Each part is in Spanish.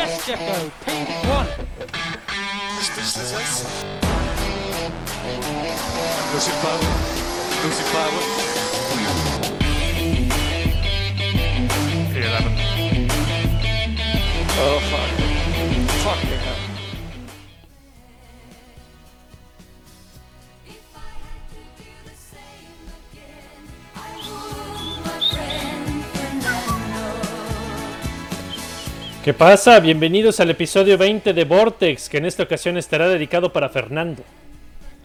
Yes, Jacko. P1. Lucy Plywood. Lucy Plywood. Eleven. Oh, fuck. Fucking hell. ¿Qué pasa? Bienvenidos al episodio 20 de Vortex, que en esta ocasión estará dedicado para Fernando.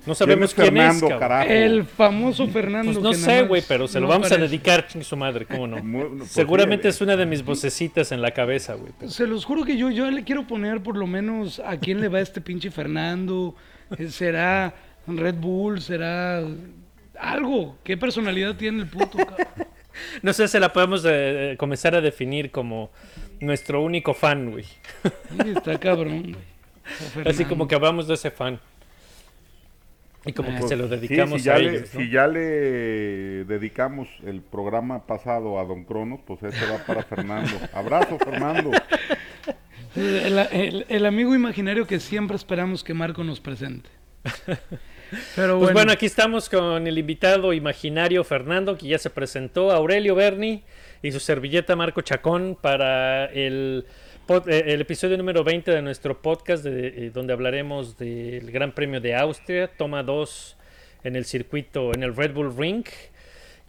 No sabemos quién es, Fernando, carajo? El famoso Fernando. Pues no que sé, güey, pero se lo vamos a dedicar, ching su madre, cómo no. Muy- pues Seguramente es una de mis vocecitas en la cabeza, güey. pero- Se los juro que yo, yo le quiero poner por lo menos a quién le va este pinche Fernando. Eh, ¿Será Red Bull? ¿Será algo? ¿Qué personalidad tiene el puto? cabrón? No sé si la podemos eh, comenzar a definir como nuestro único fan, güey. Sí, está cabrón, güey. Así como que hablamos de ese fan. Y como que Ah, se lo Sí, dedicamos si, ya a le, ellos, ¿no? si ya le dedicamos el programa pasado a Don Cronos, pues este va para Fernando. Abrazo, Fernando. El, el- el amigo imaginario que siempre esperamos que Marco nos presente. Pero Pues bueno, bueno, aquí estamos con el invitado imaginario Fernando, que ya se presentó, Aurelio Berni y su servilleta Marco Chacón para el, eh, el episodio número 20 de nuestro podcast, de- eh, donde hablaremos del Gran Premio de Austria, toma 2 en el circuito, en el Red Bull Ring,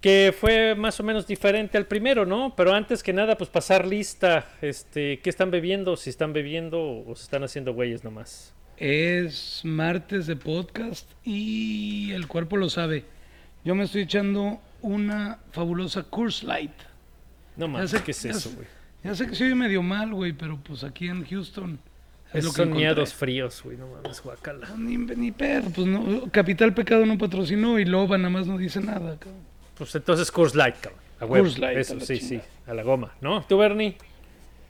que fue más o menos diferente al primero, ¿no? Pero antes que nada, pues pasar lista, este, ¿qué están bebiendo? Si están bebiendo o se están haciendo güeyes nomás. es martes de podcast y el cuerpo lo sabe. Yo me estoy echando una fabulosa Curse Light. No mames, sé- ¿qué es eso, güey? Ya sé que soy medio mal, güey, pero pues aquí en Houston es lo que Son miedos fríos, güey, no mames, guacala. No, Ni, ni perro, pues no. Capital Pecado no patrocinó y Loba nada más no dice nada. cabrón. Pues entonces Coors Light, cabrón. A huevo. Coors Light, a Eso, la sí, chingada. sí. A la goma, ¿no? ¿Tú, Bernie?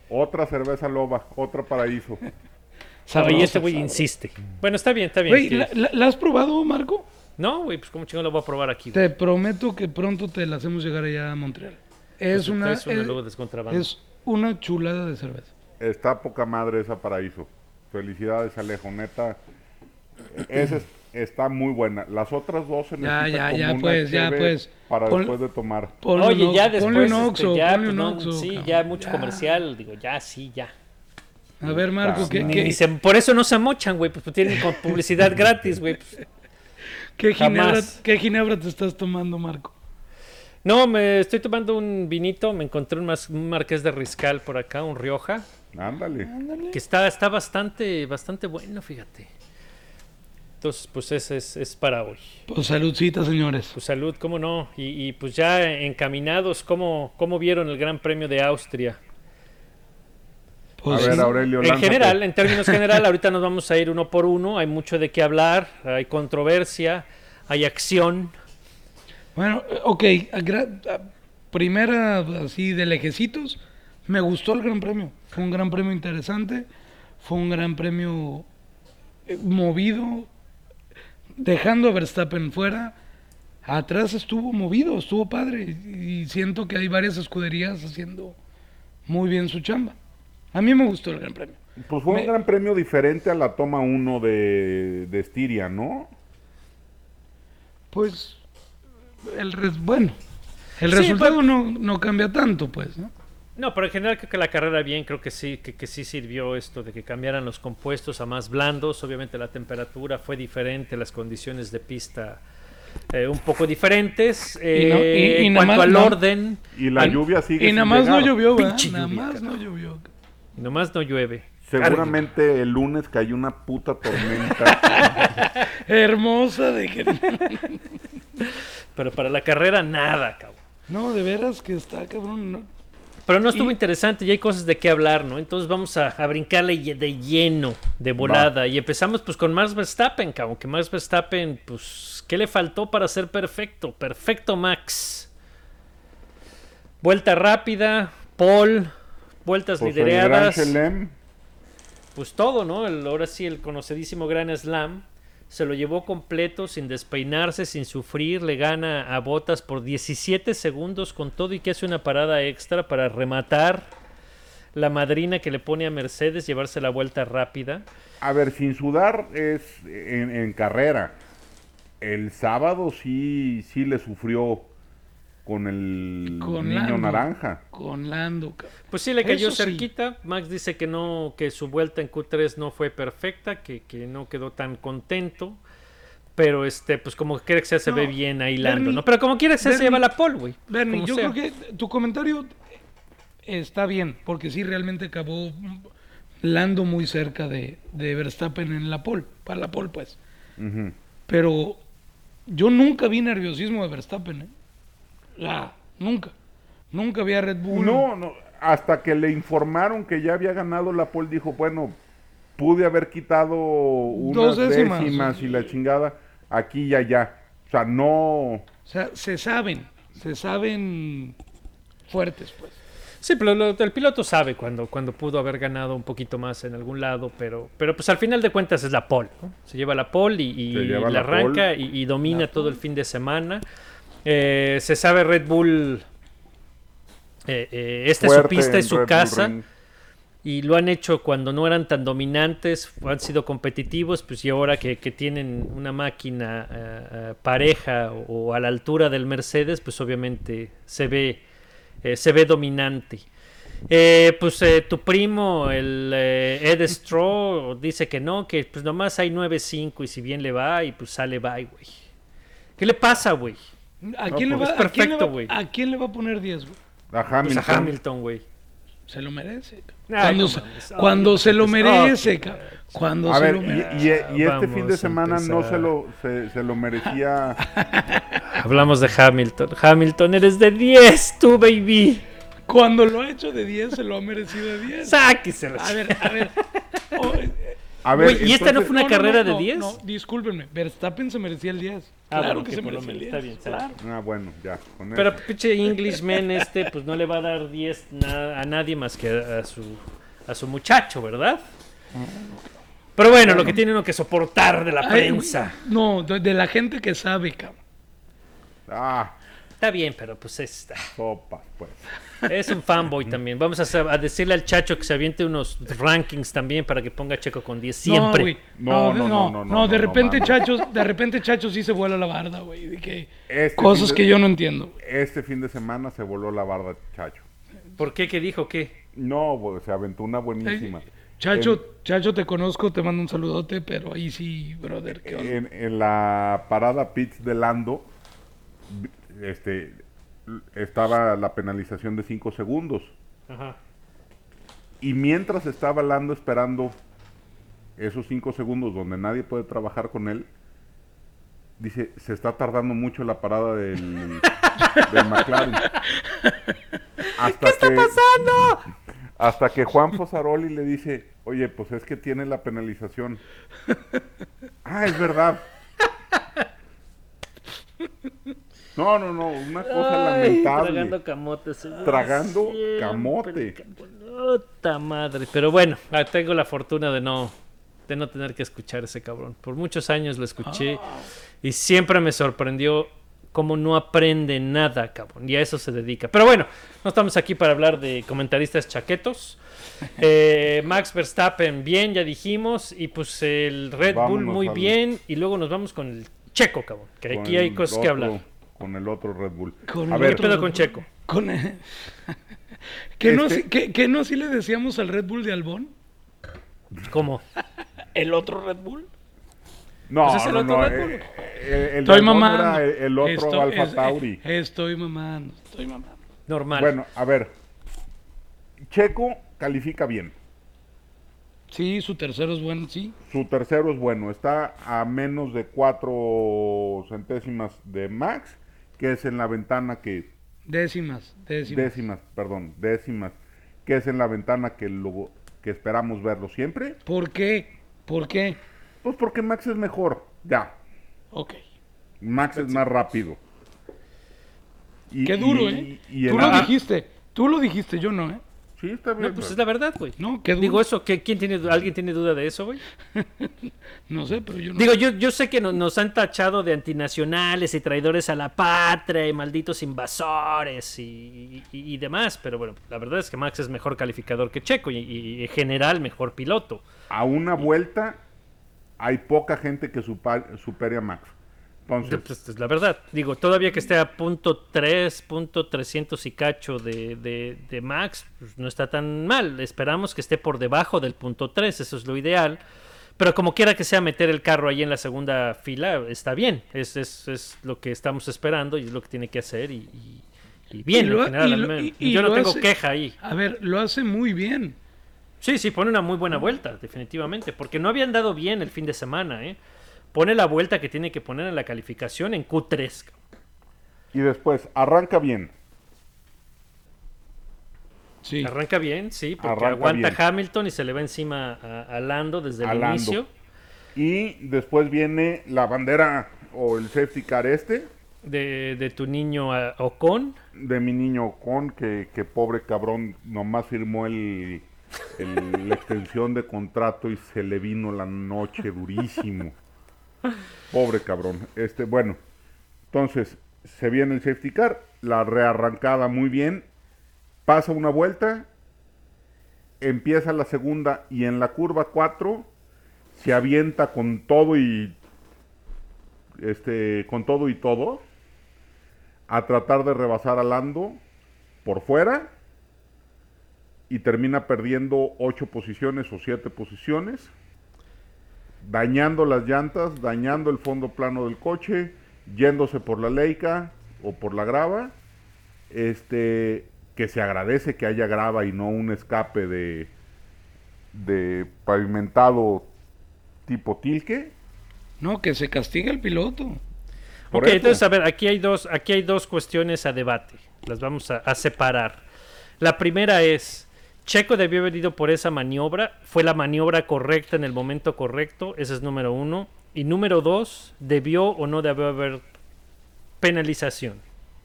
Otra cerveza loba, otra paraíso. y Sabroso, este güey insiste. Bueno, está bien, está bien. Güey, ¿la, la- la has probado, Marco? No, güey, pues como chingón lo voy a probar aquí. güey? Te prometo que pronto te la hacemos llegar allá a Montreal. Es Pues una, es, luego descontrabando. es una chulada de cerveza. Está poca madre esa paraíso. Felicidades, Alejo, neta. Esa es- está muy buena. Las otras dos se Ya, necesitan ya, como ya, pues, ya, cheve pues. Para Pon- después de tomar. Oye, ya después. Ponle un este, Oxxo, ya, ponle pues, un no, Oxxo, sí, cabrón. ya mucho Ya. comercial. Digo, ya, sí, ya. A ver, Marco, ¿qué, qué, se- por eso no se mochan, güey. Pues, pues tienen con publicidad gratis, güey. pues. qué ginebra, qué ginebra te estás tomando, Marco? No, me estoy tomando un vinito. Me encontré un, mas- un marqués de Riscal por acá, un Rioja. Ándale. Que está, está bastante, bastante bueno, fíjate. Entonces, pues ese es, es para hoy. Pues saludcita, señores. Pues salud, cómo no. Y, y, pues ya encaminados, ¿cómo, ¿cómo vieron el Gran Premio de Austria? Pues a ver. Aurelio, En lánzate. general, en términos general, ahorita nos vamos a ir uno por uno. Hay mucho de qué hablar, hay controversia, hay acción. Bueno, eh, ok, primera así de lejecitos, me gustó el Gran Premio. Fue un Gran Premio interesante, fue un Gran Premio eh, movido, dejando a Verstappen fuera. Atrás estuvo movido, estuvo padre y y siento que hay varias escuderías haciendo muy bien su chamba. A mí me gustó el Gran Premio. Pues fue Me- un gran premio diferente a la toma 1 de, de Estiria, ¿no? Pues, el res- bueno, el Sí, resultado no, no cambia tanto, pues, ¿no? No, pero en general creo que la carrera bien, creo que sí, que, que sí sirvió esto de que cambiaran los compuestos a más blandos. Obviamente la temperatura fue diferente, las condiciones de pista eh, un poco diferentes. Y no- y- Eh, y en nada cuanto más al no- orden, Y la lluvia sigue Y nada más no llovió, ¿verdad? Nada más no llovió. nomás no llueve. Seguramente el lunes cayó una puta tormenta. Hermosa de que... Pero para la carrera nada, cabrón. No, de veras que está, cabrón. no. Pero no estuvo Y- interesante y hay cosas de qué hablar, ¿no? Entonces vamos a, a brincarle de lleno, de volada. Y empezamos pues con Max Verstappen, cabrón. Que Max Verstappen, pues, ¿qué le faltó para ser perfecto? Perfecto, Max. Vuelta rápida, Paul, vueltas Pues el Gran lideradas. Pues todo, ¿no? El, ahora sí, el conocidísimo Gran Slam. Se lo llevó completo, sin despeinarse, sin sufrir. Le gana a Botas por 17 segundos con todo y que hace una parada extra para rematar la madrina que le pone a Mercedes llevarse la vuelta rápida. A ver, sin sudar es en, en carrera. El sábado sí, sí le sufrió con el Con niño Lando. naranja. Con Lando. Pues sí, le cayó Eso sí. cerquita. Max dice que no, que su vuelta en Q3 no fue perfecta, que, que no quedó tan contento. Pero este, pues como quiera que sea, se No, ve bien ahí Lando, Bernie- ¿no? Pero como quiera que sea, se lleva la pole, güey. Bernie, yo sea. creo que tu comentario está bien, porque sí realmente acabó Lando muy cerca de, de Verstappen en la pole, para la pole pues. Pero yo nunca vi nerviosismo de Verstappen, ¿eh? Ya, nunca. Nunca vi a Red Bull. No, no, hasta que le informaron que ya había ganado la pole, dijo, bueno, pude haber quitado unas Dos décimas. décimas. y la chingada, aquí y allá. O sea, no... O sea, se saben, se saben fuertes, pues. Sí, pero lo- el piloto sabe cuando, cuando pudo haber ganado un poquito más en algún lado, pero, pero pues al final de cuentas es la pole. ¿no? Se lleva la pole y, y Se lleva la la arranca pole. y, y domina todo el fin de semana. Eh, se sabe Red Bull, eh, eh, esta es su pista, es su Red casa. Y lo han hecho cuando no eran tan dominantes, han sido competitivos, pues y ahora que, que tienen una máquina pareja o, o a la altura del Mercedes, pues obviamente se ve, se ve dominante. Eh, pues eh, tu primo, el eh, Ed Straw, dice que no, que pues nomás hay 9.5 y si bien le va, y pues sale bye, güey. ¿Qué le pasa, güey? ¿A No, quién, le pues, va, es a quién le perfecto, va- güey. ¿A quién le va a poner 10, güey? A Pues Hamilton. a Hamilton, güey. Se lo merece. Ay, Cuando, no se, mames. cuando se lo pues, merece, cabrón. Cuando A se ver, lo y, merece. y- y este fin de a semana no se lo, se, se lo merecía. Hablamos de Hamilton. Hamilton, eres de 10, tú, baby. Cuando lo ha hecho de 10, se lo ha merecido de 10. Sáqueselo. A ver, a ver. Oh, eh, A ver, ¿y esta no fue una no, carrera no, de 10? No, discúlpenme. Verstappen se merecía el 10. Ah, claro que que se merecía el 10. menos, está bien, claro. Ah, bueno, ya. con Pero eso. pinche Englishman este, pues no le va a dar 10 na- a nadie más que a su, a su muchacho, ¿verdad? Pero bueno, lo que tiene uno que soportar de la Ay, prensa. No, de, de la gente que sabe, cabrón. Ah, Está bien, pero pues es, sopas, pues. Es un fanboy también. Vamos a, decirle al chacho que se aviente unos rankings también para que ponga Checo con 10 siempre. No, güey. No, No, no, no, no, no, no, no, de repente. Chacho, de repente Chacho sí se vuela la barda, güey. De que Este cosas de- que yo no entiendo. Este fin de semana se voló la barda, Chacho. ¿Por qué? ¿Qué dijo? ¿Qué? No, se aventó una buenísima. Chacho, Chacho, te conozco, te mando un saludote, pero ahí sí, brother, qué onda. En, en la parada pits de Lando, este, estaba la penalización de 5 segundos. Ajá. Y mientras estaba Lando esperando esos 5 segundos donde nadie puede trabajar con él, dice, se está tardando mucho la parada del, del McLaren. Hasta ¿Qué está pasando? Hasta que Juan Fosaroli le dice, oye, pues es que tiene la penalización. ah, es verdad. No, no, no, una cosa Ay, lamentable. Tragando camote. señor. Tragando Siempre, camote. Puta madre. Pero bueno, ah, tengo la fortuna de no, de no tener que escuchar ese cabrón. Por muchos años lo escuché y siempre me sorprendió cómo no aprende nada, cabrón. Y a eso se dedica. Pero bueno, no estamos aquí para hablar de comentaristas chaquetos. Eh, Max Verstappen, bien, ya dijimos. Y pues el Red Bull, muy bien. Y luego nos vamos con el Checo, cabrón. Que aquí hay cosas que hablar. Con el otro Red Bull. Con A el ver, ¿Qué otro- pedo con Checo? Con- que, no, Este- que, que no sí le decíamos al Red Bull de Albón. ¿Cómo? El otro Red Bull. No, Pues es el no, otro no. Red Bull. eh, eh, el Estoy mamando. era el, el otro Estoy- Alfa es- Tauri. eh, estoy mamando, estoy mamando. Normal. Bueno, a ver. Checo califica bien. Sí, su tercero es bueno, sí. Su tercero es bueno. Está a menos de cuatro centésimas de Max, que es en la ventana que... Décimas, décimas. Décimas, perdón, décimas. Que es en la ventana que, lo, que esperamos verlo siempre. ¿Por qué? ¿Por qué? Pues porque Max es mejor. Ya. Ok. Max es más rápido. Y- Qué duro, y- ¿eh? y Tú lo dijiste, tú lo dijiste, yo no, ¿eh? Sí, está bien. No, pues es la verdad, güey. No, qué Digo eso, ¿qué- ¿quién tiene, ¿alguien tiene duda de eso, güey? No sé, pero yo no. Digo, yo, yo sé que no- nos han tachado de antinacionales y traidores a la patria y malditos invasores y, y- y demás, pero bueno, la verdad es que Max es mejor calificador que Checo y, y en general mejor piloto. A una vuelta hay poca gente que supa- supere a Max. Entonces, Pues, es la verdad. Digo, todavía que esté a punto 3, punto 300 y cacho de, de- de Max, pues, no está tan mal. Esperamos que esté por debajo del punto 3, eso es lo ideal. Pero como quiera que sea meter el carro ahí en la segunda fila, está bien. Es, es, es lo que estamos esperando y es lo que tiene que hacer. Y, y- y bien, Y lo en general. al lo- Yo no tengo hace- queja ahí. A ver, lo hace muy bien. Sí, sí, pone una muy buena vuelta, definitivamente. Porque no habían dado bien el fin de semana, ¿eh? Pone la vuelta que tiene que poner en la calificación en Q3. cabrón. y después arranca bien. Sí. Arranca bien, sí, porque Arranca aguanta bien. Hamilton y se le va encima a, a Lando desde el A Lando. inicio. Y después viene la bandera o el safety car este De, de tu niño Ocon. de mi niño con que, que pobre cabrón nomás firmó el, el- la extensión de contrato y se le vino la noche durísimo. Pobre cabrón. Este, bueno, entonces se viene el safety car, la rearrancada muy bien, pasa una vuelta, empieza la segunda y en la curva 4 se avienta con todo y este con todo y todo a tratar de rebasar a Lando por fuera y termina perdiendo ocho posiciones o siete posiciones, dañando las llantas, dañando el fondo plano del coche, yéndose por la leica o por la grava, este que se agradece que haya grava y no un escape de de pavimentado tipo tilque. No, que se castiga el piloto. Por ok, eso. entonces a ver, aquí hay dos, aquí hay dos cuestiones a debate. Las vamos a, a separar. La primera es, Checo debió haber ido por esa maniobra. Fue la maniobra correcta en el momento correcto. Ese es número uno. Y número dos, debió o no debió haber penalización.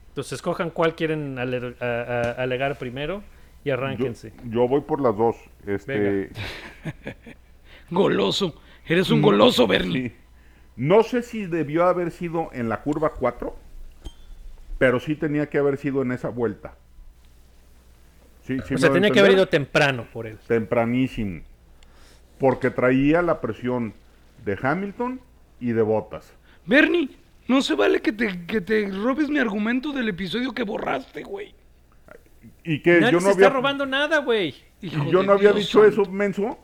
Entonces escojan cuál quieren ale- a- a- alegar primero y Yo, arránquense. yo voy por las dos. Este, Goloso. Eres un goloso, Bernie. Sí. No sé si debió haber sido en la curva 4, pero sí tenía que haber sido en esa vuelta. Sí, sí o sea, tenía que haber ido temprano por él. tempranísimo. Porque traía la presión de Hamilton y de Bottas. Bernie, no se vale que te, que te robes mi argumento del episodio que borraste, güey. Y que Nadie yo se no está había, robando nada, güey. y Hijo yo no había dicho santo. eso, menso.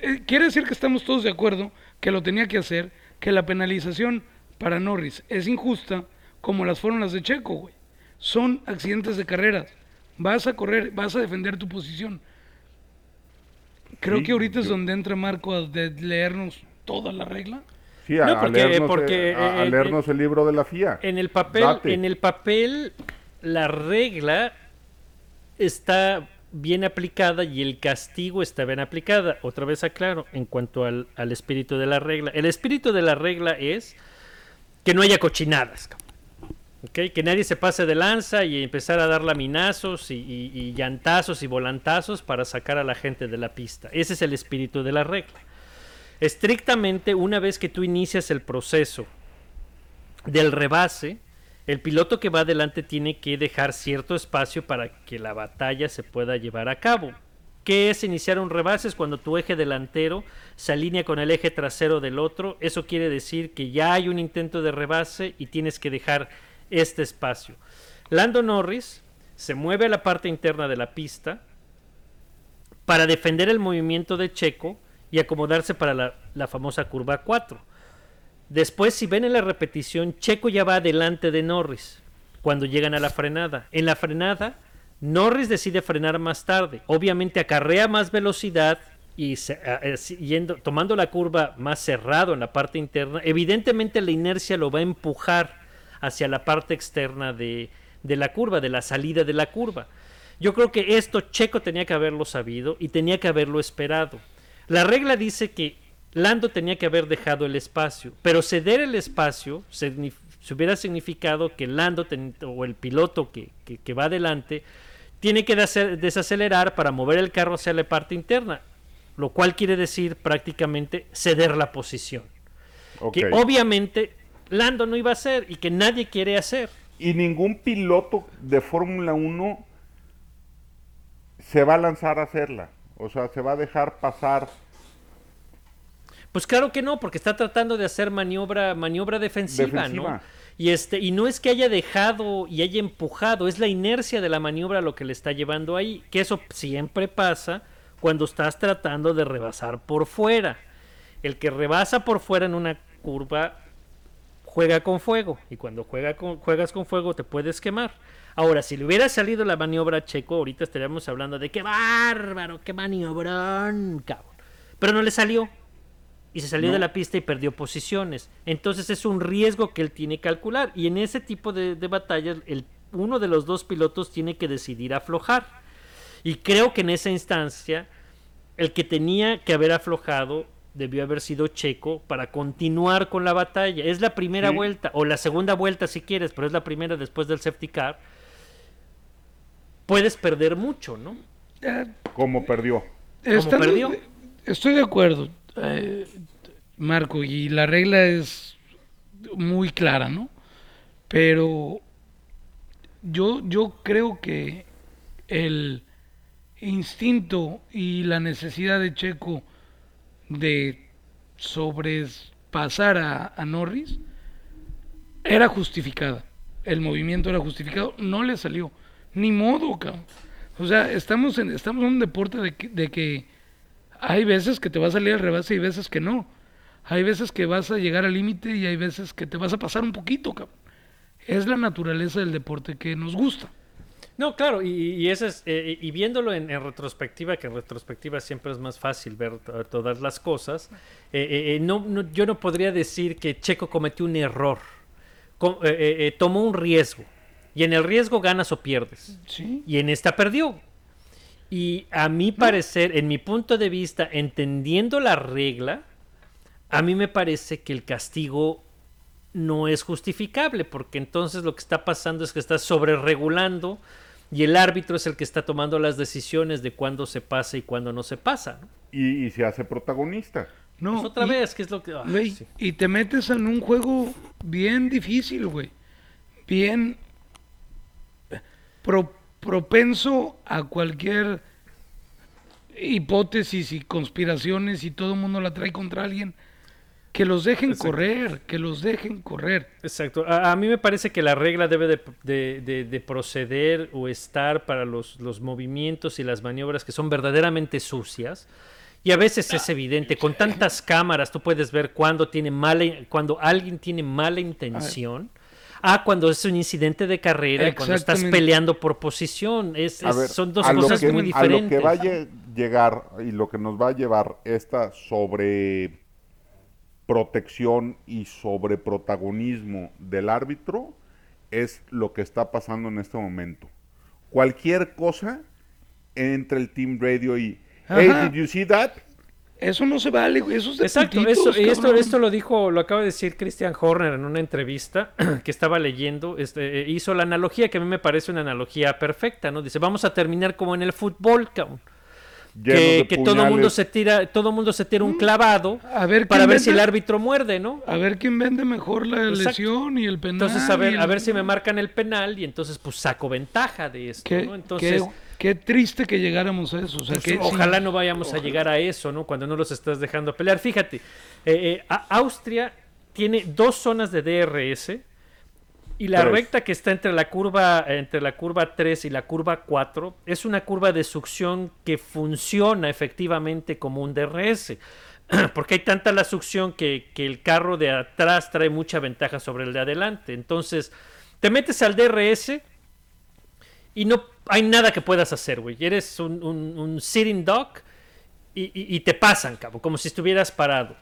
Eh, quiere decir que estamos todos de acuerdo que lo tenía que hacer, que la penalización para Norris es injusta, como las fueron las de Checo, güey. Son accidentes de carreras. Vas a correr, vas a defender tu posición. Creo Sí, que ahorita es donde entra Marco a de- leernos toda la regla. Sí, a, No, a porque- leernos, porque, eh, a- a eh, leernos el libro de la FIA. En el papel, Date. en el papel, la regla está bien aplicada y el castigo está bien aplicada. Otra vez aclaro, en cuanto al, al espíritu de la regla. El espíritu de la regla es que no haya cochinadas. Que nadie se pase de lanza y empezar a dar laminazos y, y- y llantazos y volantazos para sacar a la gente de la pista. Ese es el espíritu de la regla. Estrictamente, una vez que tú inicias el proceso del rebase, el piloto que va adelante tiene que dejar cierto espacio para que la batalla se pueda llevar a cabo. ¿Qué es iniciar un rebase? Es cuando tu eje delantero se alinea con el eje trasero del otro. Eso quiere decir que ya hay un intento de rebase y tienes que dejar este espacio. Lando Norris se mueve a la parte interna de la pista para defender el movimiento de Checo y acomodarse para la, la famosa curva 4. Después, si ven en la repetición, Checo ya va adelante de Norris cuando llegan a la frenada. En la frenada, Norris decide frenar más tarde. Obviamente acarrea más velocidad y se- eh, tomando la curva más cerrado en la parte interna. Evidentemente la inercia lo va a empujar hacia la parte externa de, de la curva, de la salida de la curva. Yo creo que esto Checo tenía que haberlo sabido y tenía que haberlo esperado. La regla dice que Lando tenía que haber dejado el espacio, pero ceder el espacio se hubiera significado que Lando ten- o el piloto que, que- que va adelante tiene que desacelerar para mover el carro hacia la parte interna, lo cual quiere decir prácticamente ceder la posición. Que obviamente Lando no iba a hacer y que nadie quiere hacer. Y ningún piloto de Fórmula 1 se va a lanzar a hacerla. O sea, se va a dejar pasar. Pues claro que no, porque está tratando de hacer maniobra, maniobra defensiva, Defensiva. ¿no? Y este, y no es que haya dejado y haya empujado, es la inercia de la maniobra lo que le está llevando ahí, que eso siempre pasa cuando estás tratando de rebasar por fuera. El que rebasa por fuera en una curva juega con fuego y cuando juega con, juegas con fuego te puedes quemar. Ahora, si le hubiera salido la maniobra a Checo, ahorita estaríamos hablando de qué bárbaro, qué maniobrón, cabrón. Pero no le salió y se salió No. de la pista y perdió posiciones. Entonces es un riesgo que él tiene que calcular. Y en ese tipo de, de batallas, el, uno de los dos pilotos tiene que decidir aflojar. Y creo que en esa instancia, el que tenía que haber aflojado debió haber sido Checo para continuar con la batalla. Es la primera Sí. vuelta, o la segunda vuelta si quieres, pero es la primera después del safety car. Puedes perder mucho, ¿no? Eh, Como perdió. estando- perdió. Estoy de acuerdo, eh, Marco, y la regla es muy clara, ¿no? Pero yo, yo creo que el instinto y la necesidad de Checo de sobrepasar a, a Norris era justificada. El movimiento era justificado, no le salió. Ni modo, cabrón. O sea, estamos en, estamos en un deporte de que, de que hay veces que te va a salir al rebase y veces que no. Hay veces que vas a llegar al límite y hay veces que te vas a pasar un poquito, cabrón. Es la naturaleza del deporte que nos gusta. No, claro, y, y eso es, eh, y viéndolo en, en retrospectiva, que en retrospectiva siempre es más fácil ver to- todas las cosas, eh, eh, no, no- yo no podría decir que Checo cometió un error, tomó un riesgo, y en el riesgo ganas o pierdes, Sí. y en esta perdió. Y a mi parecer, en mi punto de vista, entendiendo la regla, a mí me parece que el castigo no es justificable, porque entonces lo que está pasando es que está sobreregulando y el árbitro es el que está tomando las decisiones de cuándo se pasa y cuándo no se pasa. ¿no? Y, y se hace protagonista. No, Pues otra y- vez, que es lo que... sí. y te metes en un juego bien difícil, güey. Bien pro- propenso a cualquier hipótesis y conspiraciones y todo el mundo la trae contra alguien. Que los dejen Exacto. correr, que los dejen correr. Exacto. A, a mí me parece que la regla debe de, de- de- de proceder o estar para los, los movimientos y las maniobras que son verdaderamente sucias. Y a veces es evidente, con tantas cámaras tú puedes ver cuando tiene mala, cuando alguien tiene mala intención. Ah, cuando es un incidente de carrera, y cuando estás peleando por posición. Es, A es- ver, son dos a lo cosas que- muy A diferentes. lo que va a lle- llegar y lo que nos va a llevar esta sobre protección y sobre protagonismo del árbitro es lo que está pasando en este momento. Cualquier cosa entre el Team Radio y Hey, did you see that? Eso no se vale, güey. Eso es de Exacto, putitos, eso, y esto, esto lo dijo, lo acaba de decir Christian Horner en una entrevista que estaba leyendo, este, eh, hizo la analogía que a mí me parece una analogía perfecta, ¿no? Dice, vamos a terminar como en el fútbol, cabrón. Que, de que todo mundo se tira, todo mundo se tira un clavado A ver para ver si el árbitro muerde, ¿no? A ver quién vende mejor la Exacto. lesión y el penal. Entonces a ver, el- a ver si me marcan el penal y entonces pues saco ventaja de esto, Qué, ¿no? Entonces qué- qué triste que llegáramos a eso. O sea, Pues, que sí. ojalá no vayamos a llegar a eso, ¿no? Cuando no los estás dejando pelear. Fíjate, eh, eh, a- Austria tiene dos zonas de DRS y la recta que está entre la curva entre la curva 3 y la curva 4 es una curva de succión que funciona efectivamente como un DRS. Porque hay tanta la succión que, que el carro de atrás trae mucha ventaja sobre el de adelante. Entonces, te metes al DRS y no hay nada que puedas hacer, güey. Eres un, un- un sitting dog y, y- y te pasan, cabo, como si estuvieras parado.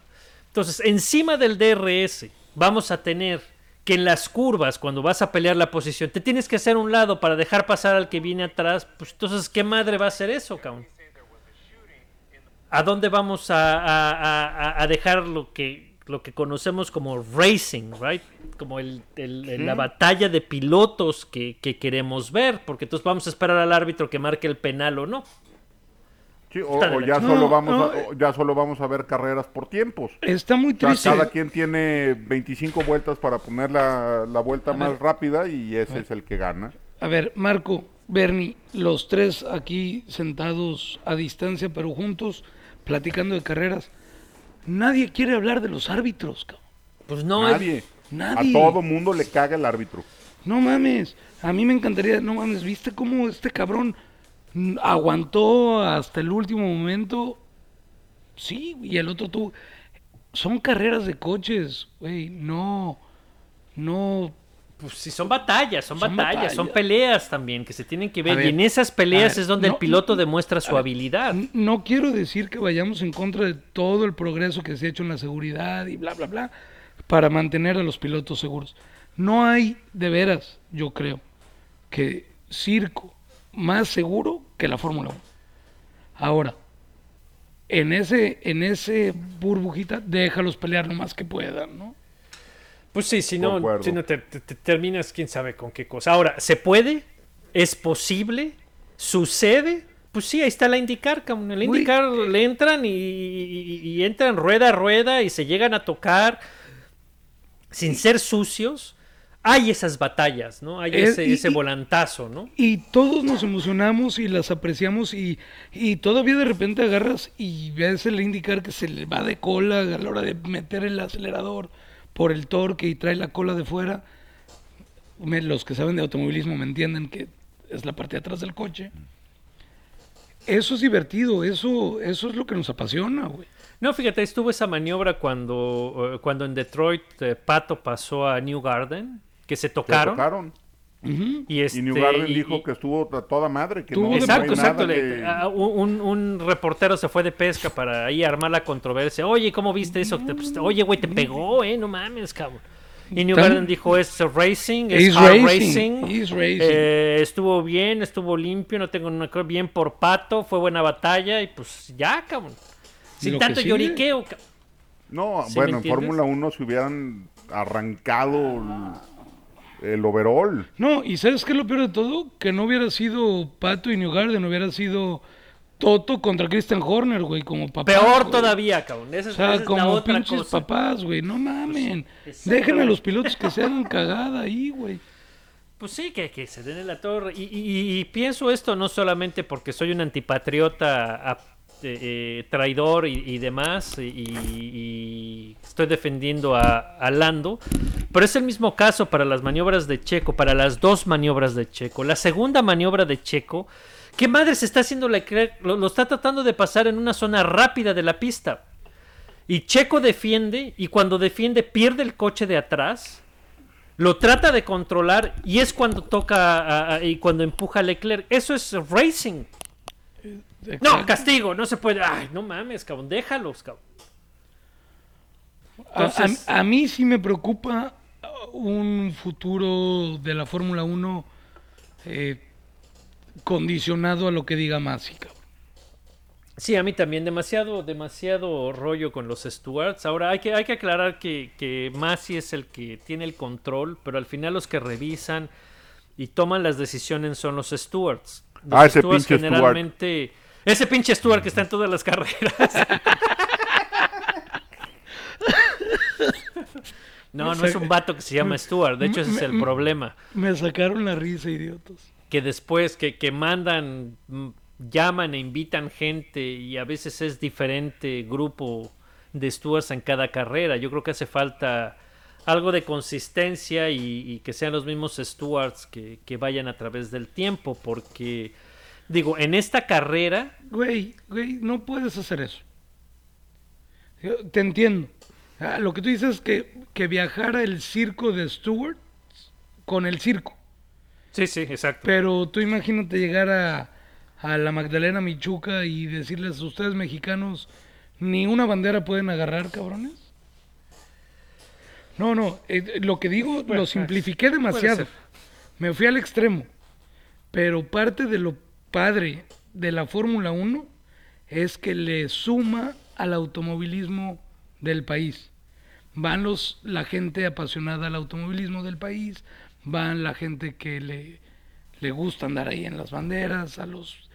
Entonces, encima del DRS, vamos a tener que en las curvas, cuando vas a pelear la posición, te tienes que hacer un lado para dejar pasar al que viene atrás. Pues entonces, ¿qué madre va a hacer eso, cabrón? ¿A dónde vamos a, a- a- a- a dejar lo que lo que conocemos como racing, right? Como el, el- el- la batalla de pilotos que, que queremos ver, porque entonces vamos a esperar al árbitro que marque el penal o no. Sí, o, ya, No, solo vamos no, a, o ya solo vamos a ver carreras por tiempos. Está muy O sea, triste. cada quien tiene 25 vueltas para poner la, la vuelta más rápida y ese es el que gana. A ver, Marco, Bernie, los tres aquí sentados a distancia, pero juntos, platicando de carreras. Nadie quiere hablar de los árbitros, cabrón. Pues no, es- Nadie. A todo mundo le caga el árbitro. No mames. A mí me encantaría, no mames, ¿viste cómo este cabrón aguantó hasta el último momento? Sí, y el otro tú. Son carreras de coches, güey. No, no. pues sí, son batallas, son, Son batallas, son peleas también que se tienen que ver. ver, y en esas peleas ver, es donde no, el piloto no, demuestra su ver, habilidad. No quiero decir que vayamos en contra de todo el progreso que se ha hecho en la seguridad y bla, bla, bla, para mantener a los pilotos seguros. No hay, de veras, yo creo, que circo más seguro que la Fórmula 1. Ahora, en ese, en ese burbujita, déjalos pelear lo más que puedan, ¿no? Pues sí, si no, si no te, te- te terminas quién sabe con qué cosa. Ahora, ¿se puede? ¿Es posible? ¿Sucede? Pues sí, ahí está la indicar, cabrón. El Güey, indicar le entran y, y- y entran rueda a rueda y se llegan a tocar sin ser sucios. Hay esas batallas, ¿no? Hay Es- ese, y- ese y- volantazo, ¿no? Y todos nos emocionamos y las apreciamos y, y todavía de repente agarras y ves el indicar que se le va de cola a la hora de meter el acelerador por el torque y trae la cola de fuera. Me- los que saben de automovilismo me entienden que es la parte de atrás del coche. Eso es divertido, eso, eso es lo que nos apasiona, güey. No, fíjate, estuvo esa maniobra cuando, eh, cuando en Detroit eh, Pato pasó a New Garden, que se Se tocaron. Y, este, Y New Garden y- dijo y- que estuvo a toda madre, que no, Exacto, exacto. un, un reportero se fue de pesca para ahí armar la controversia. Oye, ¿cómo viste eso? Pues, oye, güey, te pegó, ¿eh? No mames, cabrón. Y New Tan- Garden dijo, es racing, es racing, racing. Eh, estuvo bien, estuvo limpio, no tengo una cosa bien por pato, fue buena batalla y pues ya, cabrón. Sin tanto lloriqueo, ca- No, ¿Sí me bueno, en? Fórmula 1 se hubieran arrancado el, el overall. No, y ¿sabes qué es lo peor de todo? Que no hubiera sido Pato y New Garden, hubiera sido Toto contra Christian Horner, güey, como papá. Peor todavía, cabrón. Esa O es, sea, esa es la como otra pinches cosa. papás, güey, no mamen. exacto. Dejen a los pilotos que se hagan cagada ahí, güey. Pues sí, que, que se den en la torre. Y, y- y pienso esto no solamente porque soy un antipatriota a- eh, eh, traidor y, demás, y, estoy defendiendo a, a Lando, pero es el mismo caso para las maniobras de Checo, para las dos maniobras de Checo. La segunda maniobra de Checo, ¿qué madre se está haciendo Leclerc? Lo, lo está tratando de pasar en una zona rápida de la pista. Y Checo defiende, y cuando defiende pierde el coche de atrás lo trata de controlar y es cuando toca y cuando empuja a Leclerc. Eso es racing. No, castigo, no se puede. Ay, no mames, cabrón, déjalos, cabrón. A- a- Entonces- a, mí sí me preocupa uh, un futuro de la Fórmula 1 eh, condicionado a lo que diga Masi, cabrón. Sí, a mí también, demasiado, demasiado rollo con los stewards. Ahora hay que, hay que aclarar que, que Masi es el que tiene el control, pero al final los que revisan y toman las decisiones son los stewards. Los Ah, ese stewards pinche generalmente. Ese pinche steward que está en todas las carreras. No, no es un vato que se llama Stewart, de hecho ese es el problema. Me sacaron la risa, idiotas. que después que, que mandan, mm, llaman e invitan gente y a veces es diferente grupo de stewards en cada carrera. Yo creo que hace falta algo de consistencia y, y que sean los mismos que, que vayan a través del tiempo, porque digo, en esta carrera, Güey, güey, no puedes hacer eso. Te entiendo. Ah, lo que tú dices es que, que viajara el circo de Stewart con el circo. sí, sí, exacto. Pero tú imagínate llegar a, a la Magdalena Michuca y decirles a ustedes mexicanos, ni una bandera pueden agarrar, cabrones. No, no, eh, lo que digo lo simplifiqué demasiado. Me fui al extremo. Pero parte de lo padre de la Fórmula 1 es que le suma al automovilismo del país. van los la gente apasionada al automovilismo del país, van la gente que le, le gusta andar ahí en las banderas, a los...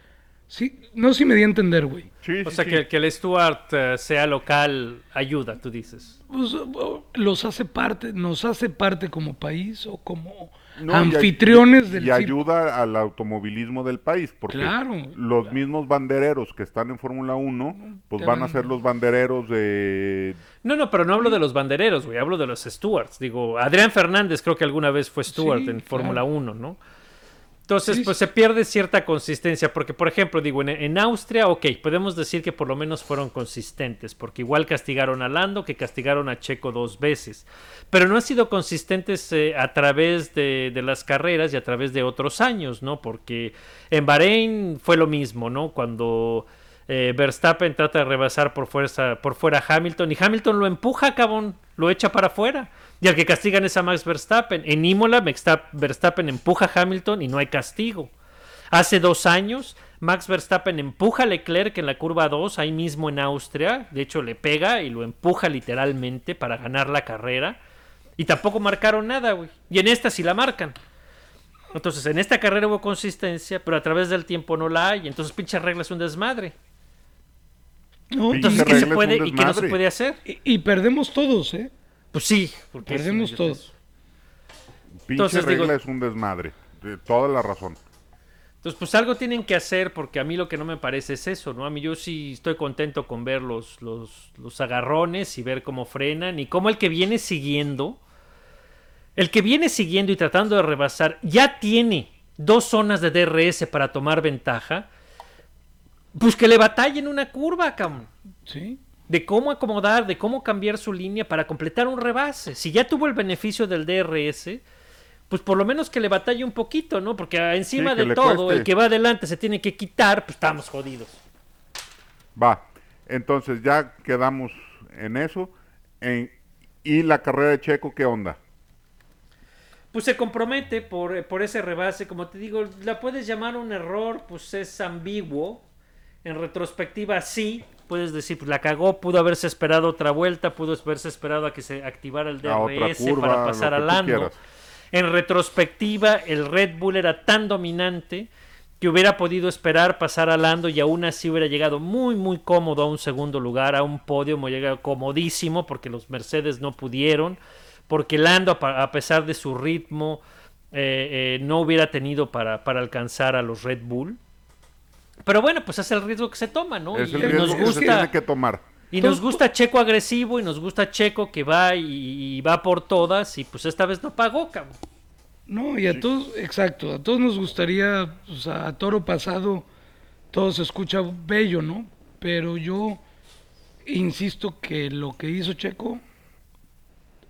Sí, no sé si me di a entender, güey. Sí, O sí, sea, sí. que, que el Stuart eh, sea local ayuda, tú dices. Pues, los hace parte, nos hace parte como país o como No, y anfitriones y, del y ayuda al automovilismo del país, porque Claro. los mismos bandereros que están en Fórmula 1, pues te van a ser los bandereros de... No, no, pero no hablo de los bandereros, güey, hablo de los Stewards. Digo, Adrián Fernández creo que alguna vez fue Stewart Sí, en claro. Fórmula 1, ¿no? Entonces, Sí, pues se pierde cierta consistencia, porque, por ejemplo, digo, en, en Austria, ok, podemos decir que por lo menos fueron consistentes, porque igual castigaron a Lando, que castigaron a Checo dos veces, pero no han sido consistentes eh, a través de, de las carreras y a través de otros años, ¿no? Porque en Bahrein fue lo mismo, ¿no? Cuando eh, Verstappen trata de rebasar por, fuerza, por fuera a Hamilton y Hamilton lo empuja, cabrón, lo echa para afuera. Y al que castigan es a Max Verstappen. En Imola, Versta- Verstappen empuja a Hamilton y no hay castigo. Hace dos años, Max Verstappen empuja a Leclerc en la curva 2, ahí mismo en Austria. De hecho, le pega y lo empuja literalmente para ganar la carrera. Y tampoco marcaron nada, güey. Y en esta sí la marcan. Entonces, en esta carrera hubo consistencia, pero a través del tiempo no la hay. Entonces, pinche regla es un desmadre. Entonces, ¿qué se puede y qué no se puede hacer? Y, y perdemos todos, ¿eh? Pues sí, porque Perdemos todos. Pinche Entonces, digo- regla es un desmadre, de toda la razón. Entonces, pues algo tienen que hacer porque a mí lo que no me parece es eso, ¿no? A mí yo sí estoy contento con ver los, los, los agarrones y ver cómo frenan y cómo el que viene siguiendo, el que viene siguiendo y tratando de rebasar, ya tiene dos zonas de DRS para tomar ventaja, pues que le batallen una curva, cabrón. Sí. De cómo acomodar, de cómo cambiar su línea para completar un rebase. Si ya tuvo el beneficio del DRS, pues por lo menos que le batalle un poquito, ¿no? Porque encima Sí, de todo, cueste. el que va adelante se tiene que quitar, pues estamos jodidos. Va, entonces ya quedamos en eso. En- ¿Y la carrera de Checo qué onda? Pues se compromete por, eh, por ese rebase, como te digo, la puedes llamar un error, pues es ambiguo. En retrospectiva sí, puedes decir, pues la cagó, pudo haberse esperado otra vuelta, pudo haberse esperado a que se activara el DRS curva, para pasar lo que a tú Lando. En retrospectiva, el Red Bull era tan dominante que hubiera podido esperar pasar a Lando y aún así hubiera llegado muy muy cómodo a un segundo lugar, a un podio, me llegado comodísimo porque los Mercedes no pudieron, porque Lando a pesar de su ritmo eh, eh, no hubiera tenido para, para alcanzar a los Red Bull. Pero bueno, pues es el riesgo que se toma, ¿no? Es Y el nos riesgo que se gusta, tiene que tomar. y nos gusta Checo agresivo y nos gusta Checo que va y, y va por todas y pues esta vez no pagó, cabrón. No, y a todos, exacto, a todos nos gustaría, o sea, a toro pasado, todo se escucha bello, ¿no? Pero yo insisto que lo que hizo Checo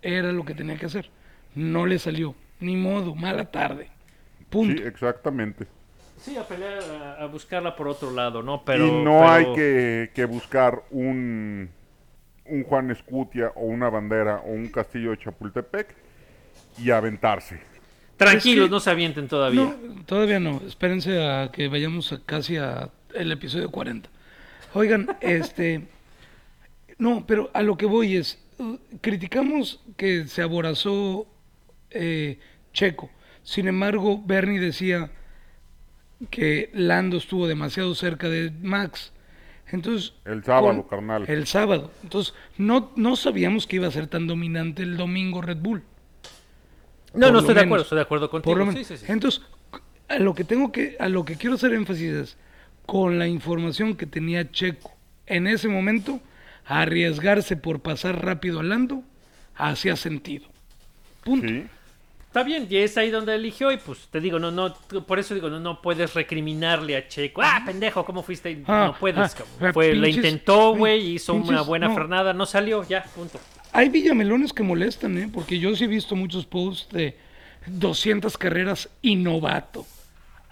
era lo que tenía que hacer. No le salió, ni modo, mala tarde. Punto. Sí, exactamente. Sí, a pelear, a, a buscarla por otro lado, ¿no? Pero, y no pero- hay que, que buscar un, un Juan Escutia o una bandera o un castillo de Chapultepec y aventarse. Tranquilos, Es que- no se avienten todavía. No, todavía no. Espérense a que vayamos a casi a el episodio 40. Oigan, este... No, pero a lo que voy es, uh, criticamos que se aborazó eh, Checo. Sin embargo, Bernie decía que Lando estuvo demasiado cerca de Max. Entonces, El sábado, carnal. El sábado. Entonces, no, no sabíamos que iba a ser tan dominante el domingo Red Bull. No, Por no estoy de acuerdo, estoy de acuerdo contigo. Por lo menos. Sí, sí, sí. Entonces, a lo que tengo que, a lo que quiero hacer énfasis es, con la información que tenía Checo en ese momento, arriesgarse por pasar rápido a Lando, hacía sentido. Punto. Está bien, y es ahí donde eligió y pues te digo, no, no, por eso digo, no, no puedes recriminarle a Checo. Ah, pendejo, ¿cómo fuiste? ahí?". Ah, no puedes, ah, cabrón. ah, Fue, pinches- intentó, güey, hizo una buena no. frenada, no salió, ya, punto. Hay villamelones que molestan, ¿eh? Porque yo sí he visto muchos posts de 200 carreras y novato.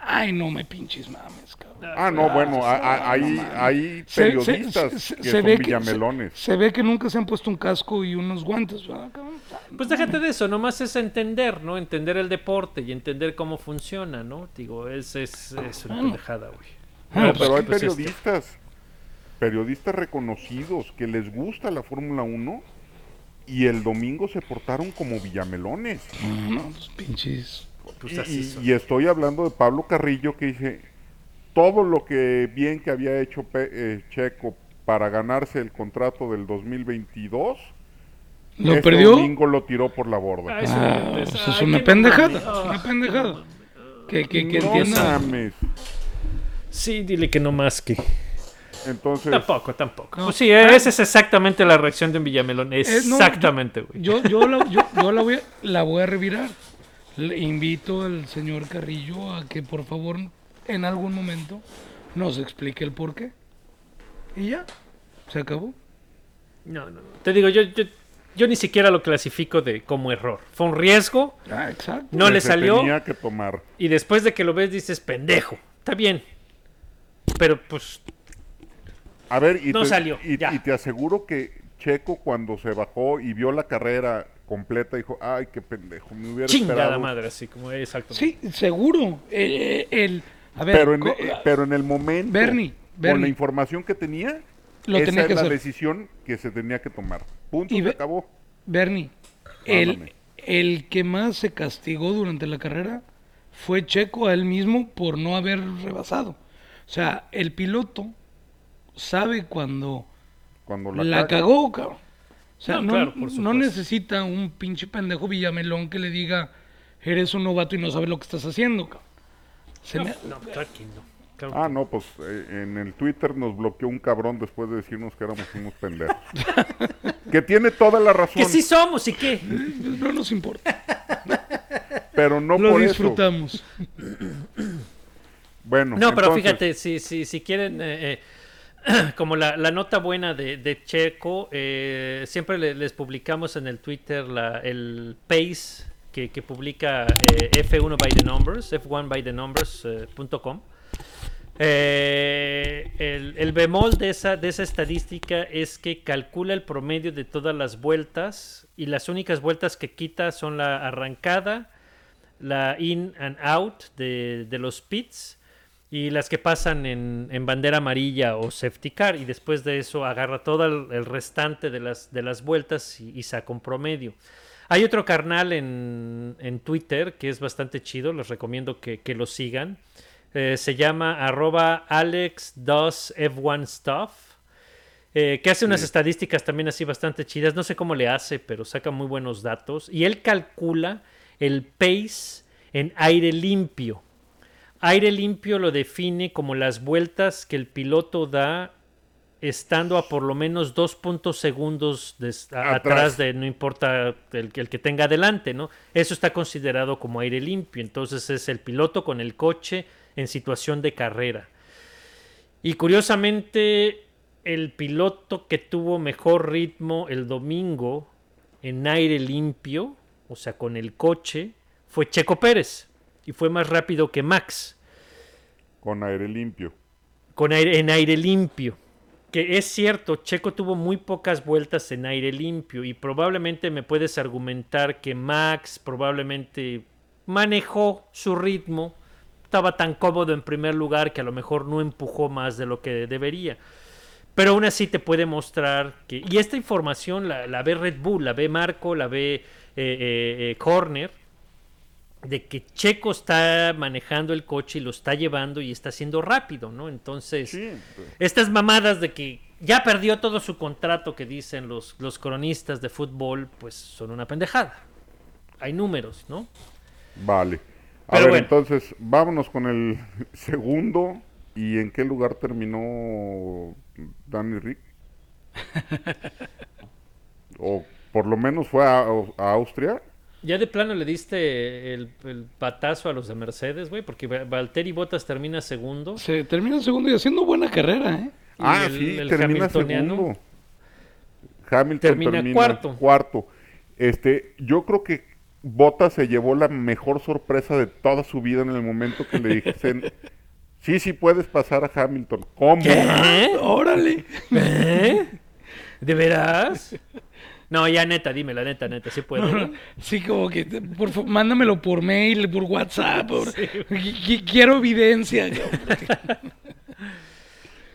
Ay, no me pinches mames, cabrón. Ah, no, bueno, hay, hay Se- se- periodistas se- que se son ve villamelones. Se, se ve que nunca se han puesto un casco y unos guantes, ¿verdad, cabrón? Pues déjate de eso, nomás es entender, ¿no? Entender el deporte y entender cómo funciona, ¿no? Digo, es, es, es una pendejada, güey. Ah, No, pues, pero hay pues, periodistas, periodistas reconocidos que les gusta la Fórmula 1 y el domingo se portaron como villamelones. No, no, los pinches. Pues Y- así y, y estoy hablando de Pablo Carrillo que dice todo lo que bien que había hecho Pe- eh, Checo para ganarse el contrato del 2022 ¿Lo este perdió? domingo lo tiró por la borda. Ah, eso es una no pendejada. mames. Es una pendejada. Que, que, que no mames. Sí, dile que no más que. Entonces, Tampoco, tampoco. No. Pues sí, esa es exactamente la reacción de un Villamelón. no, Exactamente, güey. Yo, yo, la, yo, yo la, voy a, la voy a revirar. Le invito al señor Carrillo a que por favor en algún momento nos explique el por qué. Y ya, se acabó. No, no, no. Te digo, yo, yo, yo ni siquiera lo clasifico de como error. Fue un riesgo, Ah, exacto. no le se salió tenía que tomar. y después de que lo ves dices, pendejo. Está bien. Pero pues, A ver, y, No te, salió, y, ya. y te aseguro que Checo cuando se bajó y vio la carrera completa dijo, ay, qué pendejo, me hubiera chingada esperado. madre, así como exacto. Sí, seguro. Eh, eh, el, a ver, Pero en, eh, pero en el momento, Bernie, con la información que tenía, Lo esa tenía es que la hacer. decisión que se tenía que tomar. Punto, Y se acabó. Bernie, el, Mándame. el que más se castigó durante la carrera fue Checo a él mismo por no haber rebasado. O sea, el piloto sabe cuando Cuando la, la, caga. cagó, cabrón. O sea, No, no, claro, por no necesita un pinche pendejo Villamelón que le diga, eres un novato y no sabes lo que estás haciendo, cabrón. Se No, me- no, claro que no. Claro Ah, que no, pues eh, en el Twitter nos bloqueó un cabrón después de decirnos que éramos unos pendejos. que tiene toda la razón, Que sí somos y qué. no nos importa. pero no lo por eso. disfrutamos. Bueno, No, pero entonces, fíjate, si, si, si quieren, eh, eh, como la, nota buena de, Checo, eh, siempre le- les publicamos en el Twitter el pace que, publica eh, F1 by the numbers, F1 by the numbers.com. Eh, el, el bemol de esa, estadística es que calcula el promedio de todas las vueltas y las únicas vueltas que quita son la arrancada, la in and out de los pits y las que pasan en, en bandera amarilla o safety car y después de eso agarra todo el, el restante de las, de las vueltas y, y saca un promedio. Hay otro carnal en, en Twitter que es bastante chido, les recomiendo que, que lo sigan. Eh, se llama arroba Alex does F1 stuff. eh, que hace unas estadísticas también así bastante chidas. No sé cómo le hace, pero saca muy buenos datos. Y él calcula el pace en aire limpio. Aire limpio lo define como las vueltas que el piloto da estando a por lo menos dos puntos segundos a- Atrás. atrás de no importa el, el que tenga adelante, ¿no? Eso está considerado como aire limpio. Entonces es el piloto con el coche en situación de carrera. Y curiosamente, el piloto que tuvo mejor ritmo el domingo en aire limpio, o sea, con el coche, fue Checo Pérez. Y fue más rápido que Max, con aire limpio. con aire, en aire limpio. Que es cierto, Checo tuvo muy pocas vueltas en aire limpio y probablemente me puedes argumentar que Max probablemente manejó su ritmo, estaba tan cómodo en primer lugar que a lo mejor no empujó más de lo que debería. Pero aún así te puede mostrar que... Y esta información la, la ve Red Bull, la ve Marco, la ve eh, eh, eh, Corner, de que Checo está manejando el coche y lo está llevando y está haciendo rápido, ¿no? Entonces, Sí, estas mamadas de que ya perdió todo su contrato que dicen los, los cronistas de fútbol, pues son una pendejada. Hay números, ¿no? vale. A Pero ver, bueno. entonces, vámonos con el segundo. ¿Y en qué lugar terminó Danny Rick? o por lo menos fue a, a Austria. Ya de plano le diste el, el patazo a los de Mercedes, güey, porque Va- Valtteri Bottas termina segundo. Se termina segundo y haciendo buena carrera, ¿eh? Y Ah, el- sí, el termina segundo. Hamilton termina termina, cuarto. cuarto. Este, yo creo que Bottas se llevó la mejor sorpresa de toda su vida en el momento que le dicen, sí, sí puedes pasar a Hamilton. ¿Cómo? Órale. ¿Eh? ¿De veras? No, ya neta, dime la neta, neta, sí puedo. Sí, como que, por favor, mándamelo por mail, por WhatsApp. por- Quiero evidencia.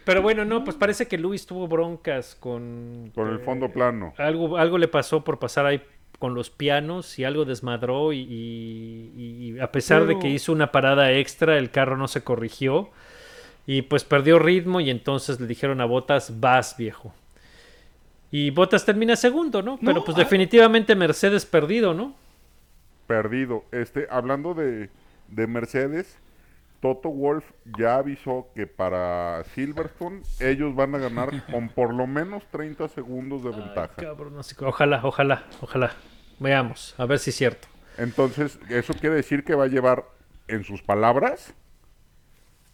Pero bueno, no, pues parece que Luis tuvo broncas con... Con el fondo plano. Algo, algo le pasó por pasar ahí con los pianos y algo desmadró y, y- y a pesar de que hizo una parada extra, el carro no se corrigió y pues perdió ritmo y entonces le dijeron a Botas, vas viejo. Y Botas termina segundo, ¿no? Pero No, pues ah- definitivamente Mercedes perdido, ¿no? Perdido. Este, hablando de, de Mercedes, Toto Wolf ya avisó que para Silverstone ellos van a ganar con por lo menos 30 segundos de ventaja. Cabrón, ojalá, ojalá, ojalá. Veamos, a ver si es cierto. Entonces, eso quiere decir que va a llevar, en sus palabras,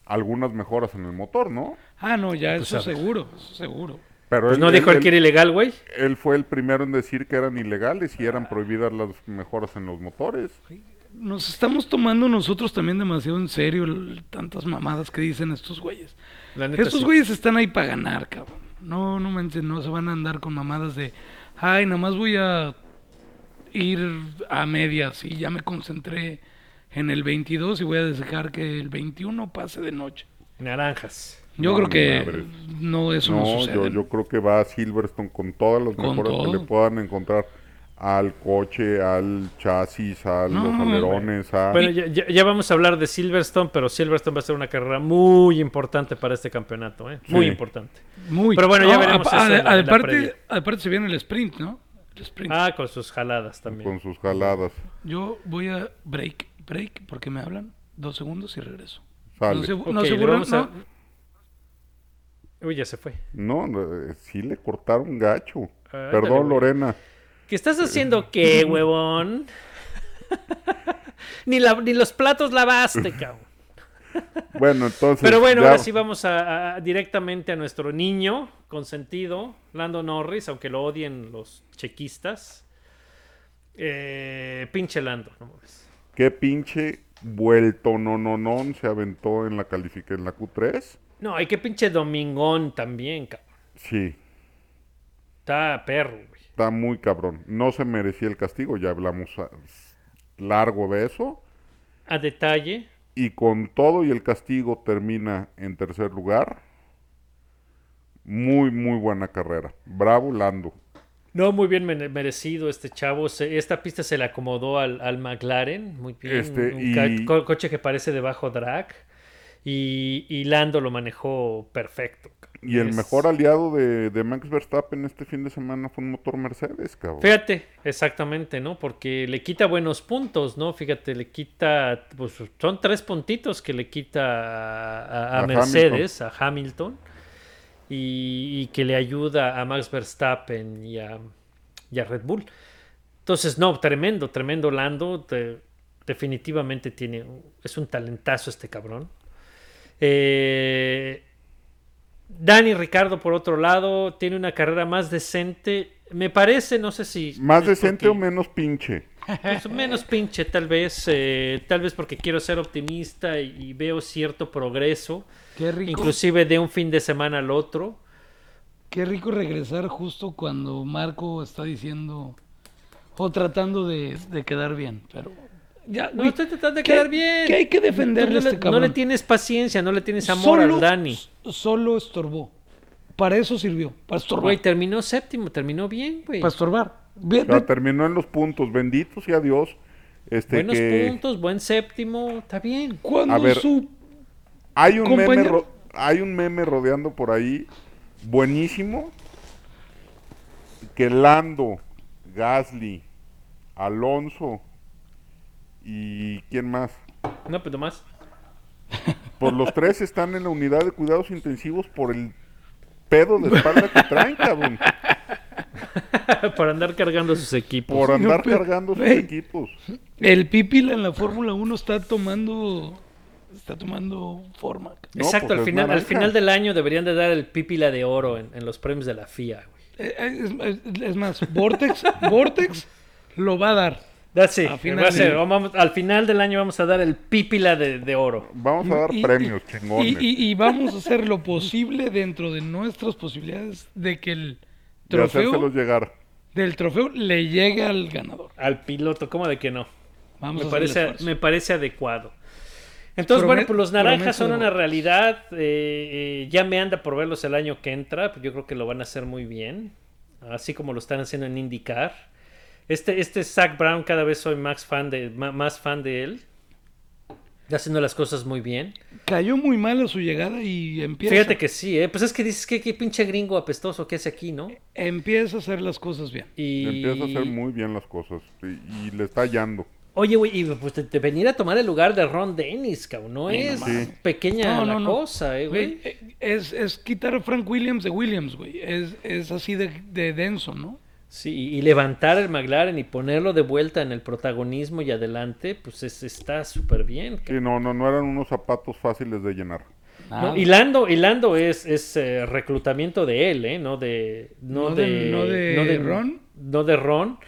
algunas mejoras en el motor, ¿no? Ah, no, ya Pues eso seguro, eso seguro. Pero Pues él- no dijo él él- que era ilegal, güey. él fue el primero en decir que eran ilegales y eran prohibidas las mejoras en los motores. Nos estamos tomando nosotros también demasiado en serio el- tantas mamadas que dicen estos güeyes. Estos sí. güeyes están ahí para ganar, cabrón. No, no manches, no se van a andar con mamadas de, ay, nada más voy a ir a medias y ya me concentré en el 22 y voy a dejar que el 21 pase de noche. Naranjas. Yo No, creo que no, eso no, No, sucede. yo, yo creo que va a Silverstone con todas las Con mejoras que le puedan encontrar al coche, al chasis, a No, los alerones, a... Bueno, ya, ya- ya vamos a hablar de Silverstone, pero Silverstone va a ser una carrera muy importante para este campeonato, ¿eh? Muy Sí. importante. Muy. Pero bueno, ya veremos apa- eso en la- en la aparte, se viene el sprint, ¿no? El sprint. Ah, con sus jaladas también. con sus jaladas. Yo voy a break, break, porque me hablan. Dos segundos y regreso. Sale. No se, Ok, no se le burlan, vamos a- ¿no? Uy, ya se fue. No, sí le cortaron gacho. Perdón. Lorena. ¿Qué estás haciendo qué, huevón? ni, la- ni los platos lavaste, cabrón. Bueno, entonces... Pero bueno, ya- ahora sí vamos a, a- directamente a nuestro niño consentido, Lando Norris, aunque lo odien los chequistas. Eh, pinche Lando, no mames. Qué pinche vuelto no no no se aventó en la califica en la Q3. No, hay que pinche Domingón también, cabrón. Sí, Está perro, güey. está muy cabrón. No se merecía el castigo, ya hablamos largo de eso. A detalle. Y con todo y el castigo termina en tercer lugar. Muy, muy buena carrera. Bravo, Lando. No, muy bien mere- merecido este chavo. Se- esta pista se le acomodó al, al McLaren. Muy bien. Este, un ca- y- co- coche que parece de bajo drag. Y, y Lando lo manejó perfecto. Y el mejor aliado de, de Max Verstappen este fin de semana fue un motor Mercedes, cabrón. Fíjate, exactamente, ¿no? Porque le quita buenos puntos, ¿no? Fíjate, le quita, pues son tres puntitos que le quita a, a- a A Mercedes, a Hamilton, y, y que le ayuda a Max Verstappen y a, y a Red Bull. Entonces, no, tremendo, tremendo Lando, te- definitivamente tiene, es un talentazo este cabrón. Eh, Dani Ricardo, por otro lado, tiene una carrera más decente. Me parece, no sé si. Más decente o menos pinche. pues, menos pinche, tal vez. eh, tal vez porque quiero ser optimista y, y veo cierto progreso. Qué rico. Inclusive de un fin de semana al otro. Qué rico regresar justo cuando Marco está diciendo o tratando de, de quedar bien. Pero ya, No estoy tratando de ¿qué- quedar bien. qué hay que a no este le- cabrón? No le tienes paciencia, no le tienes amor solo, al Dani. Solo estorbó. Para eso sirvió. Para estorbar. Güey, terminó séptimo, terminó bien, güey. para estorbar. Terminó en los puntos. Benditos sea Dios. Este Buenos que puntos, buen séptimo, está bien. cuando a ver, su hay un meme compañero- ro- hay un meme rodeando por ahí buenísimo que Lando, Gasly, Alonso y quién más. No, pues nomás. Pues los tres están en la unidad de cuidados intensivos por el pedo de espalda que traen, cabrón. Por andar cargando sus equipos. Por andar pero, cargando sus equipos. el Pipila en la Fórmula 1 está tomando está tomando forma. No, Exacto, pues al final, al naranja. final del año deberían de dar el pípila de oro en, en los premios de la FIA, güey. Eh, eh, Es, es- es más, Vortex, Vortex lo va a dar. That's it. A final Va a ser, vamos- al final del año vamos a dar el pípila de, de oro. Vamos a dar Y- premios, y- chingones. Y, y- y vamos a hacer lo posible dentro de nuestras posibilidades de que el trofeo llegar. del trofeo le llegue al ganador. Al piloto, ¿cómo de que no? Vamos Me a parece, esfuerzo. me parece adecuado. Entonces, bueno, pues los naranjas son una realidad. eh, eh, ya me anda por verlos el año que entra. Pues yo creo que lo van a hacer muy bien. Así como lo están haciendo en IndyCar. Este, este Zach Brown, cada vez soy más fan de, más fan de él. Está haciendo las cosas muy bien. Cayó muy mal a su llegada y empieza, Fíjate que sí, ¿eh? Pues es que dices que qué pinche gringo apestoso que hace aquí, ¿no? empieza a hacer las cosas bien. Y... Empieza a hacer muy bien las cosas y, y le está hallando. Oye, güey, y pues de, de venir a tomar el lugar de Ron Dennis, cabrón. No es pequeña No, la no, cosa, eh, güey. Güey, eh, es, es quitar a Frank Williams de Williams, güey. Es, es así de, de denso, ¿no? Sí, y levantar el McLaren y ponerlo de vuelta en el protagonismo y adelante, pues es- está súper bien. Sí, no, no, no eran unos zapatos fáciles de llenar. No, y Lando, y Lando es, es eh, reclutamiento de él, ¿eh? No de... No, No de, de- no de Ron. No de Ron.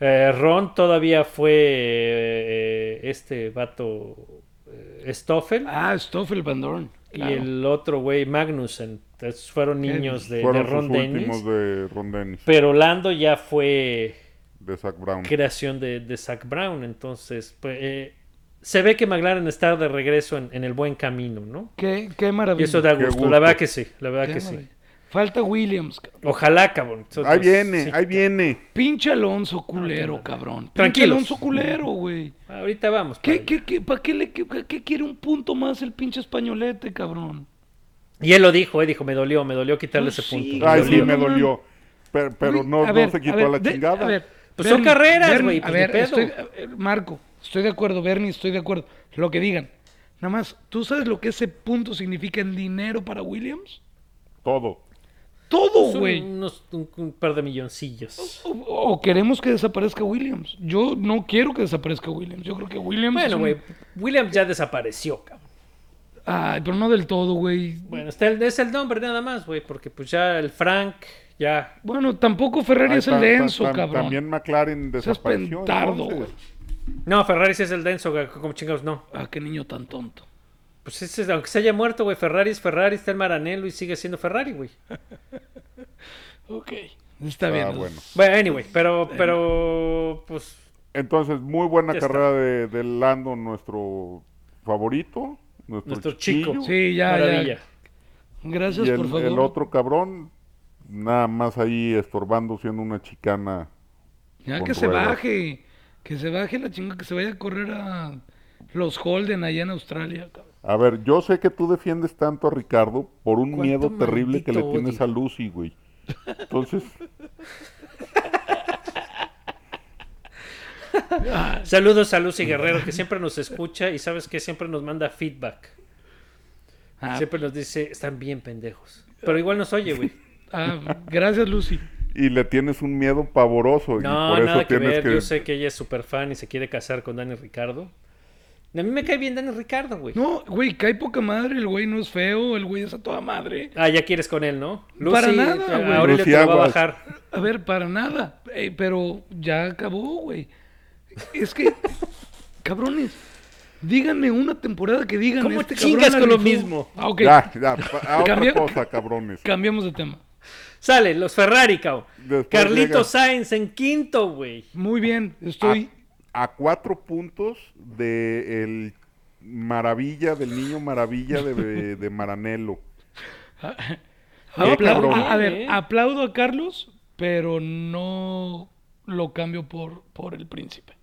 Eh, Ron todavía fue eh, este vato eh, Stoffel Ah, Stoffel Van Dorn. claro. y el otro güey Magnussen. Entonces fueron niños de, de Fueron Ron sus Dennis. últimos de Ron Dennis, Pero Lando ya fue de Zach Brown. creación de, de Zach Brown. Entonces, pues, eh, se ve que McLaren está de regreso en, en el buen camino, ¿no? Qué, qué Y maravilla. eso da gusto. gusto. La verdad que sí, la verdad Qué que sí. Falta Williams, cabrón. Ojalá, cabrón. Ahí viene, sí. ahí viene. Pinche Alonso culero, cabrón. Pinche Tranquilos. Alonso culero, güey. Ahorita vamos. para ¿Qué, qué, qué, ¿Para qué, le, qué, qué quiere un punto más el pinche españolete, cabrón? Y él lo dijo, eh, dijo, me dolió, me dolió quitarle Pues ese sí. punto. Ay, Me sí, me dolió. Pero, no, se quitó a ver, a la de- chingada. a ver, Pues son carreras, güey, pues, a ni ver, estoy, eh, Marco, estoy de acuerdo, Bernie, estoy de acuerdo. Lo que digan. Nada más, ¿tú sabes lo que ese punto significa en dinero para Williams? Todo. Todo, güey. unos, un, un par de milloncillos. O, o queremos que desaparezca Williams. Yo no quiero que desaparezca Williams. Yo creo que Williams. Bueno, un- güey, Williams ya desapareció, cabrón. Ay, pero no del todo, güey. Bueno, está el, es el nombre nada más, güey, porque pues ya el Frank, ya. Bueno, tampoco Ferrari Ay, es el denso, cabrón. También McLaren desapareció. güey. No, Ferrari sí es el denso, güey, como chingados, no. Ah, qué niño tan tonto. Pues ese, es- aunque se haya muerto, güey, Ferrari es Ferrari, está el Maranello y sigue siendo Ferrari, güey. Ok, está bien. Ah, bueno. Bueno, anyway, pero, pero, pues, Entonces, muy buena carrera de, de Lando, nuestro favorito. Nuestro, nuestro chico. chiquillo. Sí, ya, maravilla. ya. Gracias, Y el, por favor. el otro cabrón, nada más ahí estorbando, siendo una chicana. Ya que se baje. Que se baje la chinga, que se vaya a correr a los Holden allá en Australia, cabrón. A ver, yo sé que tú defiendes tanto a Ricardo por un ¿Cuánto miedo terrible que le tienes odio? a Lucy, güey. Entonces, Saludos a Lucy Guerrero, que siempre nos escucha y sabes que siempre nos manda feedback. Ah, Siempre nos dice, están bien pendejos. Pero igual nos oye, güey. ah, gracias, Lucy. y le tienes un miedo pavoroso. y No, por nada eso que tienes ver. que. Yo sé que ella es súper fan y se quiere casar con Dani Ricardo. A mí me cae bien Dani Ricardo, güey. No, güey, cae poca madre. El güey no es feo. El güey es a toda madre. Ah, ya quieres con él, ¿no? Para nada, eh, güey. Lucy te va a bajar. A ver, para nada. Eh, pero ya acabó, güey. Es que, cabrones, díganme una temporada que digan ¿Cómo este chingas cabrón con lo mismo? Ah, ok. Ya, ya, pa- a otra Cambia- cosa, cabrones. Cambiamos de tema. Sale, los Ferrari, cabrón. Después Carlito llega- Sainz en quinto, güey. Muy bien, estoy. A cuatro puntos de el maravilla, del niño maravilla de, de Maranello. A, a ver, aplaudo a Carlos, pero no lo cambio por, por el príncipe.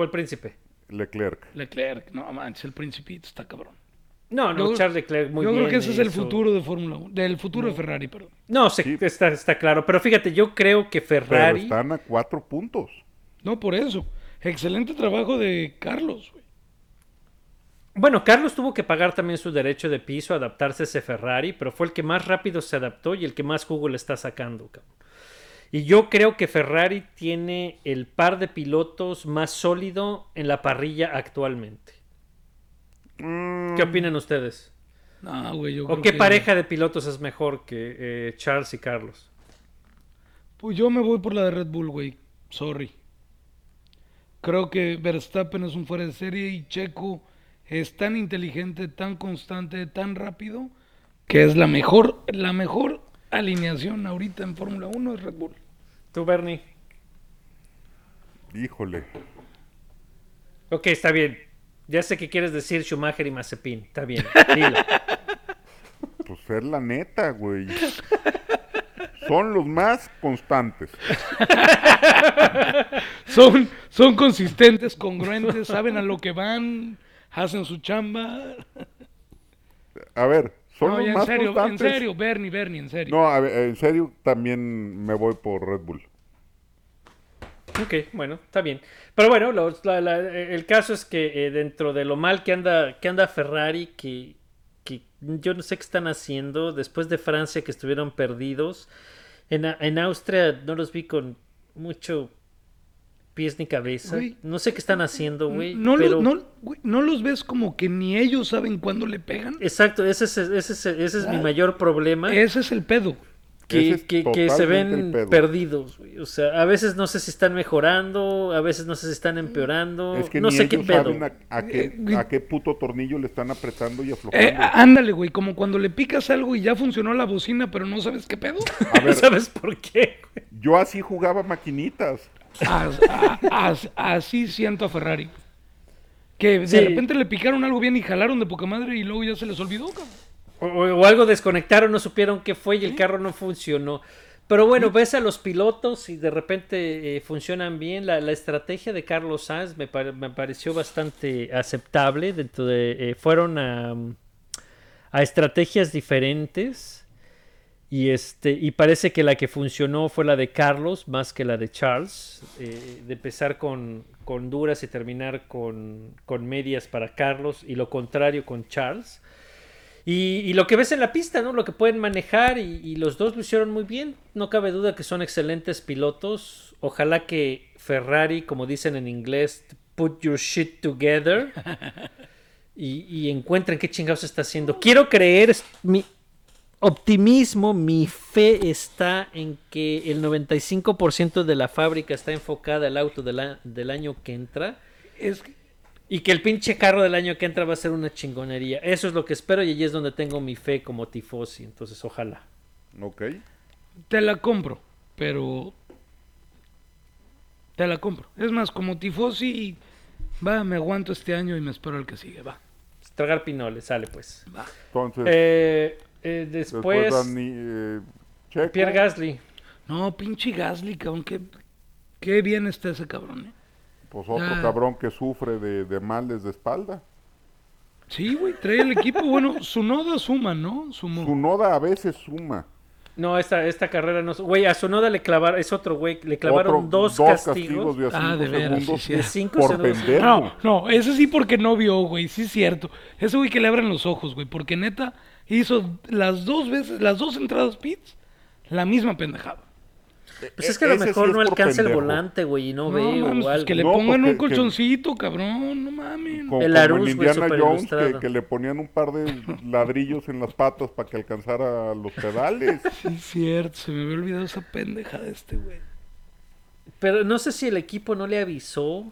¿Cuál príncipe? Leclerc. Leclerc, no manches, el principito está cabrón. No, no, Yo- Charles Leclerc muy Yo bien. creo que ese es el futuro de Fórmula 1, del futuro de Ferrari, perdón. No, se- Sí. está, está claro. Pero fíjate, yo creo que Pero Ferrari. están a cuatro puntos. No, por eso. Excelente trabajo de Carlos, güey. Bueno, Carlos tuvo que pagar también su derecho de piso, adaptarse a ese Ferrari, pero fue el que más rápido se adaptó y el que más jugo le está sacando, cabrón. Y yo creo que Ferrari tiene el par de pilotos más sólido en la parrilla actualmente. Mm, ¿Qué opinan ustedes? No, güey, yo ¿O creo qué que- pareja de pilotos es mejor que eh, Charles y Carlos? Pues yo me voy por la de Red Bull, güey. Sorry. Creo que Verstappen es un fuera de serie y Checo es tan inteligente, tan constante, tan rápido, que es la mejor, la mejor alineación ahorita en Fórmula 1 es Red Bull. ¿Tú, Bernie? Híjole. Ok, está bien. Ya sé que quieres decir Schumacher y Mazepin. Está bien, dilo. Pues es la neta, güey. Son los más constantes. Son, son consistentes, congruentes, saben a lo que van, hacen su chamba. A ver, son No, los ya en más serio, en serio, Bernie, Bernie, en serio. No, a ver, en serio, también me voy por Red Bull. Ok, bueno, está bien. Pero bueno, lo- la- la- el caso es que eh, dentro de lo mal que anda, que anda Ferrari, que, que yo no sé qué están haciendo, después de Francia que estuvieron perdidos, en, en Austria no los vi con mucho pies ni cabeza. Güey. No sé qué están haciendo, güey. no, lo- pero... no, güey, no los ves como que ni ellos saben cuándo le pegan. Exacto, ese es, ese es, ese es mi mayor problema. Ese es el pedo. Que, es que- que se ven perdidos, güey. O sea, a veces no sé si están mejorando, a veces no sé si están empeorando. Es que no ni sé qué ellos pedo. saben a, a qué, Eh, a qué puto tornillo le están apretando y aflojando. Eh, ándale, güey, como cuando le picas algo y ya funcionó la bocina, pero no sabes qué pedo. A ver, ¿Sabes por qué? güey? yo así jugaba maquinitas. As- a- as- así siento a Ferrari. Que de repente le picaron algo bien y jalaron de poca madre y luego ya se les olvidó. O, algo desconectaron, no supieron qué fue y el carro no funcionó. Pero bueno, ves a los pilotos y de repente eh, funcionan bien. La, la estrategia de Carlos Sainz me, me pareció bastante aceptable. Dentro de, eh, fueron a, a estrategias diferentes. Y, este, y parece que la que funcionó fue la de Carlos más que la de Charles. eh, de empezar con, con duras y terminar con, con medias para Carlos. Y lo contrario con Charles. Y, y lo que ves en la pista, ¿no? Lo que pueden manejar y, y los dos lo hicieron muy bien. No cabe duda que son excelentes pilotos. Ojalá que Ferrari, como dicen en inglés, put your shit together y, y encuentren qué chingados está haciendo. Quiero creer, mi optimismo, mi fe está en que el 95% de la fábrica está enfocada al auto del año que entra. Es que- Y que el pinche carro del año que entra va a ser una chingonería. Eso es lo que espero y allí es donde tengo mi fe como tifosi. Entonces, ojalá. Ok. te la compro, pero te la compro. Es más, como tifosi, va, me aguanto este año y me espero al que sigue, va. Tragar pinoles, sale pues. va. Entonces, Eh, eh, después, después, Dani, eh, Checo. Pierre Gasly. No, pinche Gasly, cabrón, qué, qué bien está ese cabrón, ¿eh? Pues otro cabrón que sufre de, de males de espalda. Sí, güey, trae el equipo. Bueno, su noda suma, ¿no? Su noda a veces suma. No, esta, esta carrera no. Güey, a Sonoda le clavaron. Es otro güey. Le clavaron Otro- dos, castigos. Ah, de veras, sí, sí. de cinco por. No, no, ese sí porque no vio, güey, sí es cierto. Ese güey que le abran los ojos, güey, porque neta hizo las dos veces, las dos entradas pits, la misma pendejada. Pues es que a lo sí mejor no alcanza el pendejo. volante, güey, y no, No, veo mames, o pues algo. que le No, pongan porque- un que- colchoncito, cabrón, no mames. Como, El como Arús, en güey, Indiana súper Jones, ilustrado. que, que le ponían un par de ladrillos en las patas para que alcanzara los pedales. Sí es cierto, se me había olvidado esa pendeja de este güey. Pero no sé si el equipo no le avisó.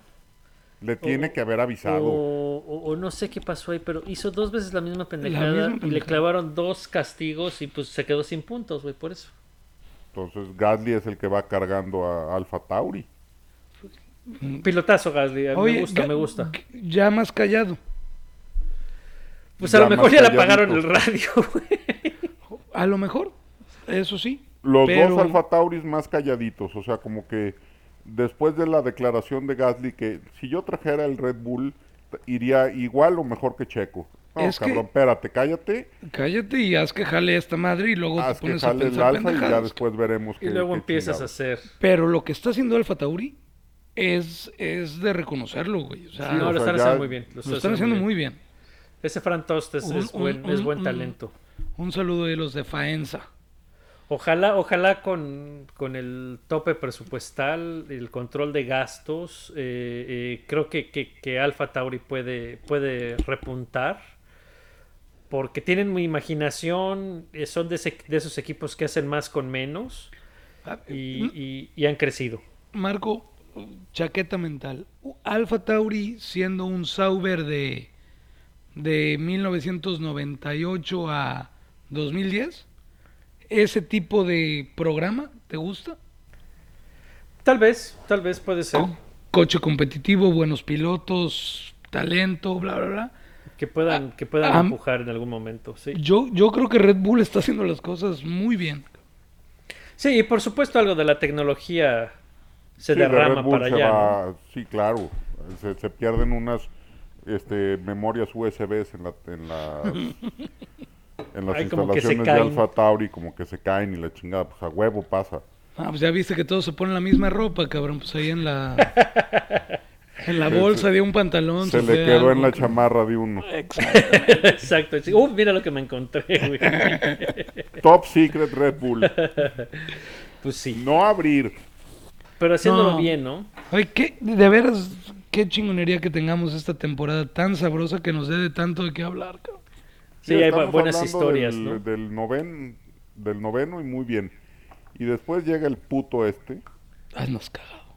Le tiene O- que haber avisado. O, o- o no sé qué pasó ahí, pero hizo dos veces la misma pendejada misma y le clavaron dos castigos y pues se quedó sin puntos, güey, por eso. Entonces Gasly es el que va cargando a Alfa Tauri. Pilotazo, Gasly, a mí me gusta, me gusta. Ya más callado. Pues a Ya lo mejor ya le apagaron el radio, güey. A lo mejor, eso sí. Los pero- dos Alfa Tauris más calladitos, o sea, como que después de la declaración de Gasly que si yo trajera el Red Bull iría igual o mejor que Checo. No, Es que- cabrón, espérate, cállate, Cállate y haz que jale esta madre y luego haz te que pones a el Alfa y ya después veremos Y luego qué empiezas a hacer. Pero lo que está haciendo Alfa Tauri es, es de reconocerlo, güey. O sea, Sí, No, o lo sea, están ya- haciendo muy bien. Lo, lo están haciendo muy bien. Ese Fran Tost es, Un- es buen, un- es un- buen un- talento. Un saludo de los de Faenza. Ojalá, ojalá con, con el tope presupuestal, el control de gastos, eh, eh, creo que, que, que Alpha Tauri puede, puede repuntar. Porque tienen mi imaginación, eh, son de, ese- de esos equipos que hacen más con menos Ah, y, y- y han crecido. Marco, chaqueta mental. Alfa Tauri siendo un Sauber de, de 1998 a 2010. ¿Ese tipo de programa te gusta? Tal vez, tal vez puede ser. Co- Coche competitivo, buenos pilotos, talento, bla, bla, bla. Que puedan, que puedan ah, empujar en algún momento, sí. Yo, yo creo que Red Bull está haciendo las cosas muy bien. Sí, y por supuesto algo de la tecnología se Sí, de derrama Red Bull para se allá. Sí, claro. Se, se pierden unas este, memorias USBs en, la, en las, en las Ay, instalaciones de. Alfa Tauri, como que se caen y la chingada, pues a huevo pasa. Ah, pues ya viste que todos se ponen la misma ropa, cabrón. Pues ahí en la. En la bolsa de un pantalón. Se le quedó en la chamarra de uno. Exacto. sí. Uh, mira lo que me encontré, güey. Top Secret Red Bull. Pues sí. No abrir. Pero haciéndolo No. bien, ¿no? Oye, ¿qué, de veras, qué chingonería que tengamos esta temporada tan sabrosa que nos dé de tanto de qué hablar, cabrón. Sí, hay buenas historias, del, ¿no? Del, noven, del noveno y muy bien. Y después llega el puto este. Haznos cagado.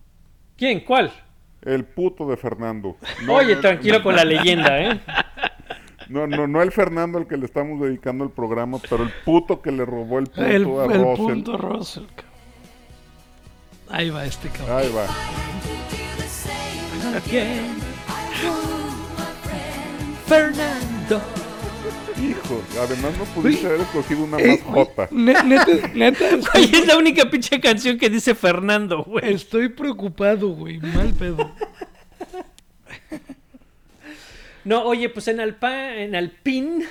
¿Quién? ¿Cuál? El puto de Fernando. No, Oye, no, tranquilo con la leyenda, ¿eh? No, no, no el Fernando al que le estamos dedicando el programa, pero el puto que le robó el punto El, a el Russell. punto Russell, cabrón. Ahí va este cabrón. Ahí va. Fernando. Hijo, además no pudiste haber escogido una Eh, más jota. neta, neta, es la única pinche canción que dice Fernando, güey. estoy preocupado, güey. Mal pedo. No, oye, pues en Alpa, en Alpine,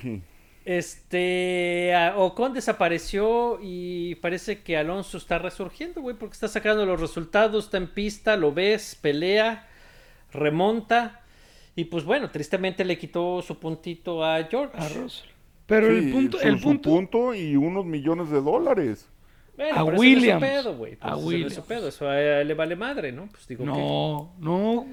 Sí. este, Ocon desapareció y parece que Alonso está resurgiendo, güey, porque está sacando los resultados, está en pista, lo ves, pelea, remonta. Y pues bueno, tristemente le quitó su puntito a George. A Russell. Pero Sí, el punto, su, el su punto, y unos millones de dólares. Bueno, A pero eso no es su Williams. pedo, güey, pues A eso no es su Williams. pedo, eso a él le vale madre, ¿no? Pues digo, no, no,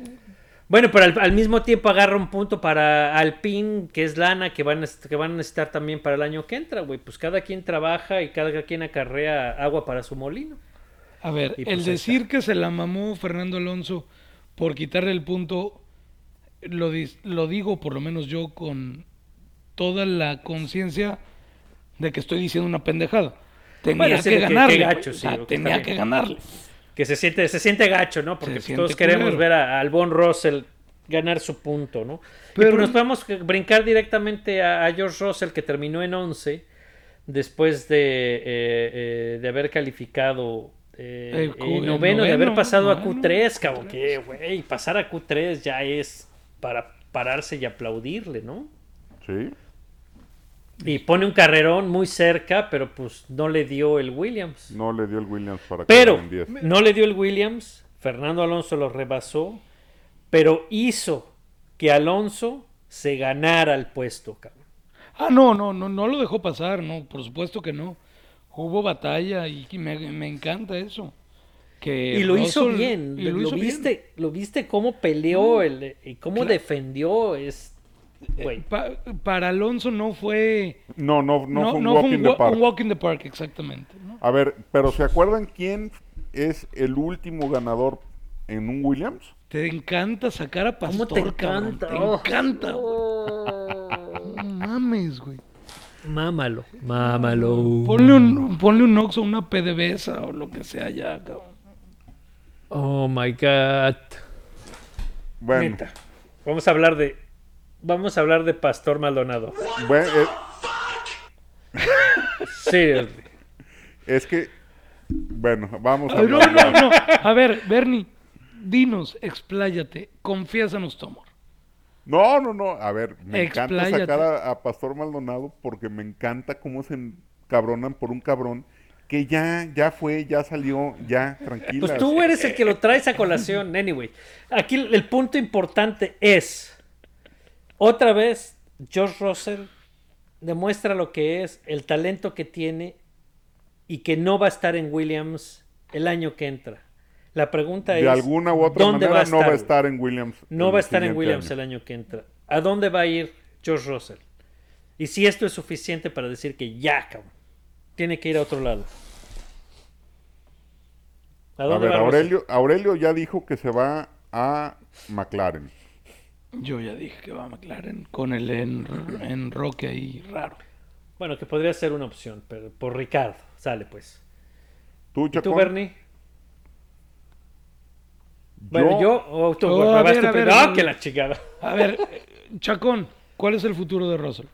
Bueno, pero al, al mismo tiempo agarra un punto para Alpine, que es lana, que van, a, que van a necesitar también para el año que entra, güey. Pues cada quien trabaja y cada quien acarrea agua para su molino. A ver, Y el pues decir que se la mamó Fernando Alonso por quitarle el punto, lo, lo digo por lo menos yo con toda la conciencia de que estoy diciendo una pendejada. Tenía Bueno, que que- que ganarle. gacho, sí, ok, está tenía que ganarle. Que se siente, se siente gacho, ¿no? Porque pues, todos queremos culero. ver a, a Albon Russell ganar su punto, ¿no? Pero- Y pues nos podemos brincar directamente a, a George Russell, que terminó en 11, después de, eh, eh, de haber calificado eh, El Q- el noveno, de haber noveno, pasado a noveno, Q3, cabrón. Que, güey, pasar a Q3 ya es para pararse y aplaudirle, ¿no? Sí. Y pone un carrerón muy cerca, pero pues no le dio el Williams. No le dio el Williams para Pero en 10. no le dio el Williams, Fernando Alonso lo rebasó, pero hizo que Alonso se ganara el puesto, cabrón. Ah, no, no, no, no lo dejó pasar, no, por supuesto que no. Hubo batalla y me, me encanta eso. Que Y lo hizo bien, y lo, lo hizo bien. viste, lo viste cómo peleó el, y cómo defendió, es. Pa- para Alonso no fue, No, no, no, no, fue un no walk fue in un, the park. un walk in the park, exactamente. ¿no? A ver, pero ¿se acuerdan quién es el último ganador en un Williams? Te encanta sacar a ¿Cómo Pastor, te cabrón, encanta? Te Oh. encanta. güey. No mames, güey. Mámalo, mámalo. Ponle un, ponle un Oxxo, una PDVSA o lo que sea ya, cabrón. Oh my god. Bueno, Neta. Vamos a hablar de, vamos a hablar de Pastor Maldonado. bueno, eh, Sí, es que, bueno, vamos a Ay, no, hablar. no, no. A ver, Bernie, dinos, expláyate, confiésanos tu amor. No, no, no. A ver, me encanta sacar a, a Pastor Maldonado porque me encanta cómo se encabronan por un cabrón que ya, ya fue, ya salió, ya, tranquila. Pues tú eres el que lo traes a colación, anyway. Aquí el, punto importante es, otra vez, George Russell demuestra lo que es, el talento que tiene y que no va a estar en Williams el año que entra. La pregunta es, De alguna u otra ¿dónde manera no va a estar en Williams. No va a estar en Williams año. el año que entra. ¿A dónde va a ir George Russell? Y si esto es suficiente para decir que ya, cabrón, tiene que ir a otro lado. ¿A A dónde ver, va Russell? Aurelio, Aurelio ya dijo que se va a McLaren. Yo ya dije que va a McLaren con el en, en Roque ahí raro. Bueno, que podría ser una opción, pero por Ricardo. Sale pues. ¿Tú, ¿Y tú? Bernie? Bueno, yo, o tú, Oh, a ver, a ver, a ¡Ah, ver. que la chingada! A ver, eh, Chacón, ¿cuál es el futuro de Russell?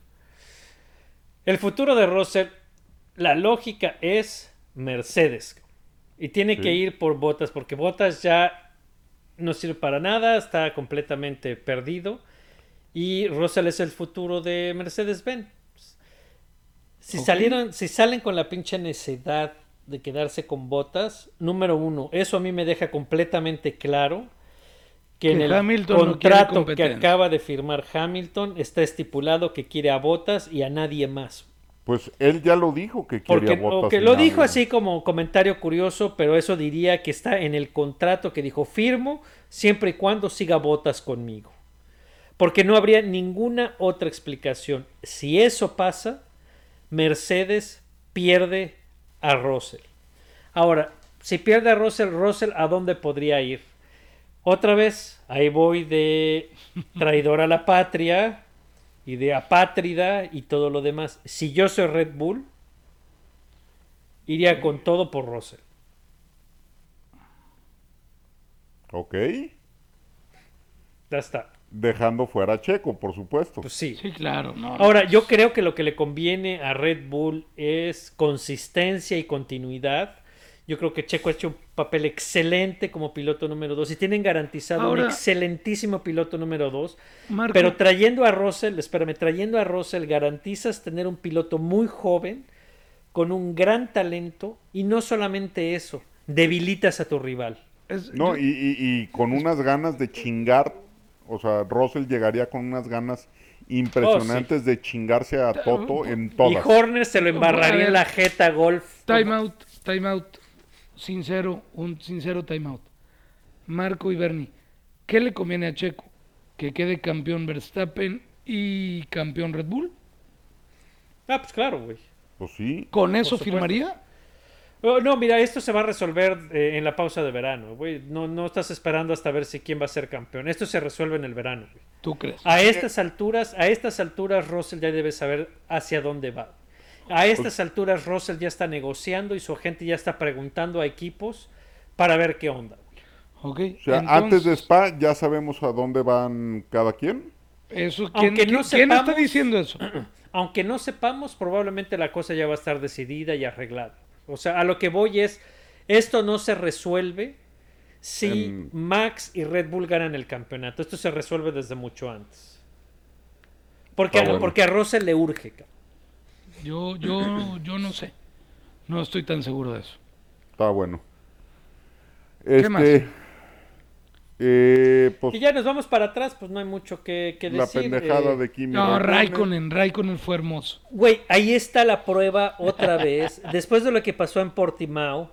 El futuro de Russell, la lógica es Mercedes. Y tiene Sí. que ir por Botas, porque Botas ya no sirve para nada, está completamente perdido. Y Russell es el futuro de Mercedes-Benz. Si, salieron, si salen con la pinche necesidad de quedarse con Botas, número uno, eso a mí me deja completamente claro que, Que en el Hamilton no quiere contrato que acaba de firmar Hamilton está estipulado que quiere a Botas y a nadie más. Pues él ya lo dijo que quería Porque botas. lo dijo así como comentario curioso, pero eso diría que está en el contrato que dijo firmo siempre y cuando siga botas conmigo. Porque no habría ninguna otra explicación. Si eso pasa, Mercedes pierde a Russell. Ahora, si pierde a Russell, Russell, ¿a dónde podría ir? Otra vez, ahí voy de traidor a la patria y de apátrida y todo lo demás. Si yo soy Red Bull, iría con todo por Russell. Ok. Ya está. Dejando fuera a Checo, por supuesto. Pues sí. Sí, claro, no. Ahora, yo creo que lo que le conviene a Red Bull es consistencia y continuidad. Yo creo que Checo ha hecho un papel excelente como piloto número 2 y tienen garantizado un excelentísimo piloto número 2. Marco, Pero trayendo a Russell, espérame, trayendo a Russell garantizas tener un piloto muy joven, con un gran talento, y no solamente eso, debilitas a tu rival. es- No, yo- y, y- y con unas ganas de chingar. O sea, Russell llegaría con unas ganas impresionantes de chingarse a Toto en Y todas. Horner se lo embarraría en la jeta golf. Time out, time out. Sincero, un sincero time out. Marco y Bernie, ¿qué le conviene a Checo? ¿Que quede campeón Verstappen y campeón Red Bull? Ah, pues claro, güey. Pues sí. ¿Con eso supuesto. firmaría? Oh, no, mira, esto se va a resolver eh, en la pausa de verano, güey. No, no estás esperando hasta ver si quién va a ser campeón. Esto se resuelve en el verano, güey. ¿Tú crees? A estas alturas, a estas alturas Russell ya debe saber hacia dónde va. A estas alturas Russell ya está negociando y su agente ya está preguntando a equipos para ver qué onda. Ok. O sea, entonces, antes de Spa ya sabemos a dónde van cada quien. Eso, ¿quién, Aunque no quién- quién está sepamos- diciendo eso? Aunque no sepamos, probablemente la cosa ya va a estar decidida y arreglada. O sea, a lo que voy es, esto no se resuelve si En- Max y Red Bull ganan el campeonato. Esto se resuelve desde mucho antes. Porque, Ah, bueno. porque a Russell le urge. cabrón. Yo, yo, yo no sé. No estoy tan seguro de eso. Está bueno. Este, más? eh, pues Y ya nos vamos para atrás, pues no hay mucho que, que la decir. pendejada eh, de Kimi No, Raikkonen. Raikkonen, Raikkonen fue hermoso. Güey, ahí está la prueba otra vez. Después de lo que pasó en Portimao,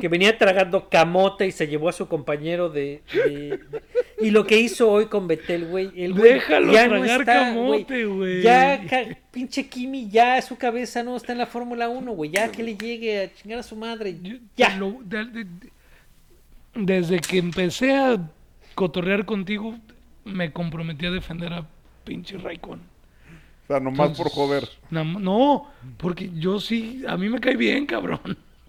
que venía tragando camote y se llevó a su compañero de. de- de- y lo que hizo hoy con Betel, güey. El güey Déjalo ya no tragar está, camote, güey. Ya, ca- pinche Kimi, ya su cabeza no está en la Fórmula 1, güey. Ya que le llegue a chingar a su madre. Yo- Ya. lo- de- de- de- desde que empecé a cotorrear contigo, me comprometí a defender a pinche Raikkonen. O sea, nomás por Entonces, joder. na- No, porque yo sí, a mí me cae bien, cabrón.